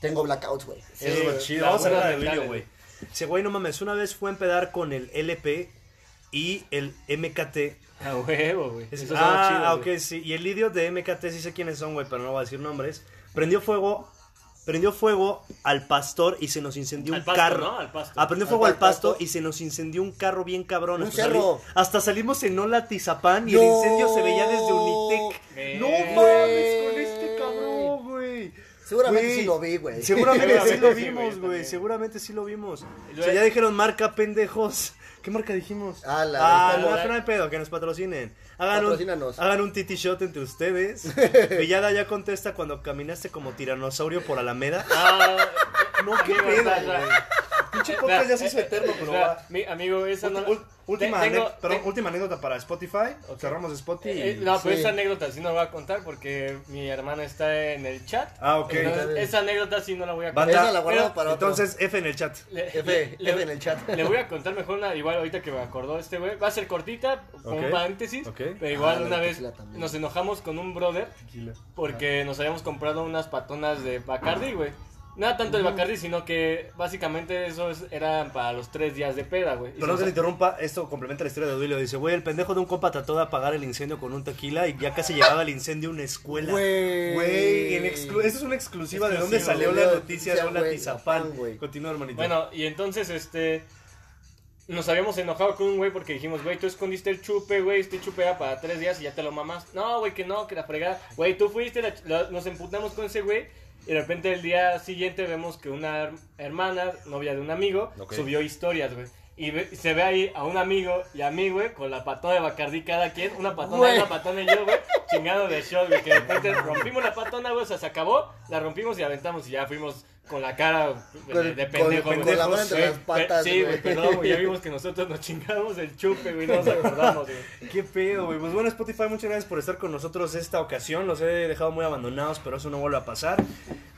Tengo blackouts, güey. Eso es lo chido. Vamos a hablar de Willy, güey. Ese güey, no mames, una vez fue a empedar con el LP y el MKT. A huevo, güey. Ah, güey. ok, sí. Y el idiot de MKT sí sé quiénes son, güey, pero no voy a decir nombres. Prendió fuego, prendió fuego al pastor y se nos incendió Al un pasto, carro. ¿no? Al pasto. Ah, prendió Al fuego al pasto. pasto y se nos incendió un carro bien cabrón. Un Hasta, salimos en Ola Tizapán y el incendio se veía desde Unitec. Eh, No mames con este cabrón, güey. Seguramente sí lo vi, güey. Seguramente sí lo vimos, güey. Seguramente sí lo vimos. O sea, ya dijeron marca pendejos. ¿Qué marca dijimos? Ah, la Ah, no, no hay pedo, que nos patrocinen. Hagan un, Patrocínanos. hagan un titi shot entre ustedes. Villada ya contesta cuando caminaste como tiranosaurio por Alameda. Ah, No, qué pedo, güey. Pinche podcast ya se hizo eterno, pero Espera, va. mi amigo, esa no... Última, ane- perdón, última anécdota para Spotify. Cerramos Spotify. Eh, no, pero Sí. esa anécdota sí no la voy a contar porque mi hermana está en el chat. Ah, ok. Entonces, esa anécdota sí no la voy a contar. Esa la pero- para otro. Entonces, F en el chat. Le, F, F en el chat. le voy a contar mejor una, igual ahorita que me acordó este güey. Va a ser cortita, con paréntesis. Ok. Pero igual Ah, una vez nos enojamos con un brother porque nos habíamos comprado unas patonas de Bacardi, güey. No era tanto el Bacardi, sino que básicamente eso es- eran para los tres días de peda, güey. Y Perdón se que le nos- interrumpa, esto complementa la historia de Duilio. Dice, güey, el pendejo de un compa trató de apagar el incendio con un tequila y ya casi llegaba el incendio a una escuela. Güey. Güey, en exclu- esa es una exclusiva de dónde Exclusiva, salió güey. la noticia de una Güey, tizapán. Japón, güey. Continúa, hermanito. Bueno, y entonces, este. Nos habíamos enojado con un güey porque dijimos, güey, tú escondiste el chupe, güey, este chupe era para tres días y ya te lo mamás. No, güey, que no, que la fregada. Güey, tú fuiste, la la- nos emputamos con ese güey. Y de repente el día siguiente vemos que una her- hermana, novia de un amigo, subió historias, güey. Y ve- se ve ahí a un amigo y a mí, güey, con la patona de Bacardí cada quien. Una patona Güey. una patona y yo, güey, chingado de shot, güey. Que de repente rompimos la patona, güey, o sea, se acabó, la rompimos y aventamos y ya fuimos con la cara de, Con- de con- pendejo, con la mano entre las patas, Sí, güey. güey, perdón, güey, ya vimos que nosotros nos chingamos el chupe, güey, no nos acordamos, güey. Qué pedo, güey. Pues bueno, Spotify, muchas gracias por estar con nosotros esta ocasión. Los he dejado muy abandonados, pero eso no vuelve a pasar.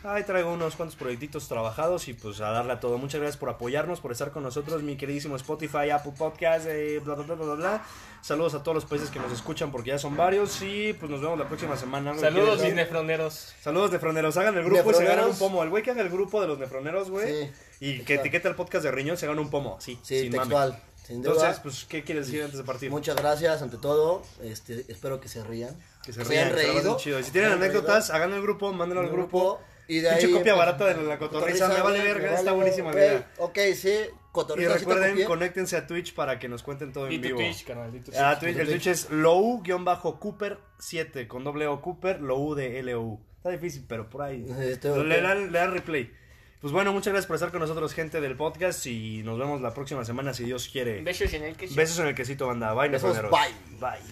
Ahí traigo unos cuantos proyectitos trabajados y pues a darle a todo. Muchas gracias por apoyarnos, por estar con nosotros, mi queridísimo Spotify, Apple Podcast, eh, bla, bla, bla, bla, bla, bla. Saludos a todos los países que nos escuchan porque ya son varios y pues nos vemos la próxima semana. Saludos, ¿Quieres- mis nefroneros. Saludos nefroneros, hagan el grupo y se ganan un pomo. El güey que haga el grupo de los nefroneros, güey. Sí, y que etiqueta el podcast de Riñón se gana un pomo. Sí, Sí, sin mame. textual. Sin duda. Entonces, pues, ¿qué quieres decir antes de partir? Muchas gracias ante todo. Este, espero que se rían. Que se Se rían, reído. chido. Y si tienen anécdotas, reído. hagan el grupo, mándenlo al grupo. Y de Pinche ahí, copia pues, barata de la cotorriza, me vale verga, está buenísima la idea. Ok, sí, Y cotorriza. recuerden, conéctense a Twitch para que nos cuenten todo Y en tu vivo. Twitch, canal, y tu Ah, Twitch. Twitch, el Twitch es low-cooper7 con doble O Cooper, low de L-O-U. Está difícil, pero por ahí. Le, dan, le dan replay. Pues bueno, muchas gracias por estar con nosotros, gente del podcast. Y nos vemos la próxima semana, si Dios quiere. Besos en el que Besos en el quesito, banda. Bye, Besos, bye. Bye.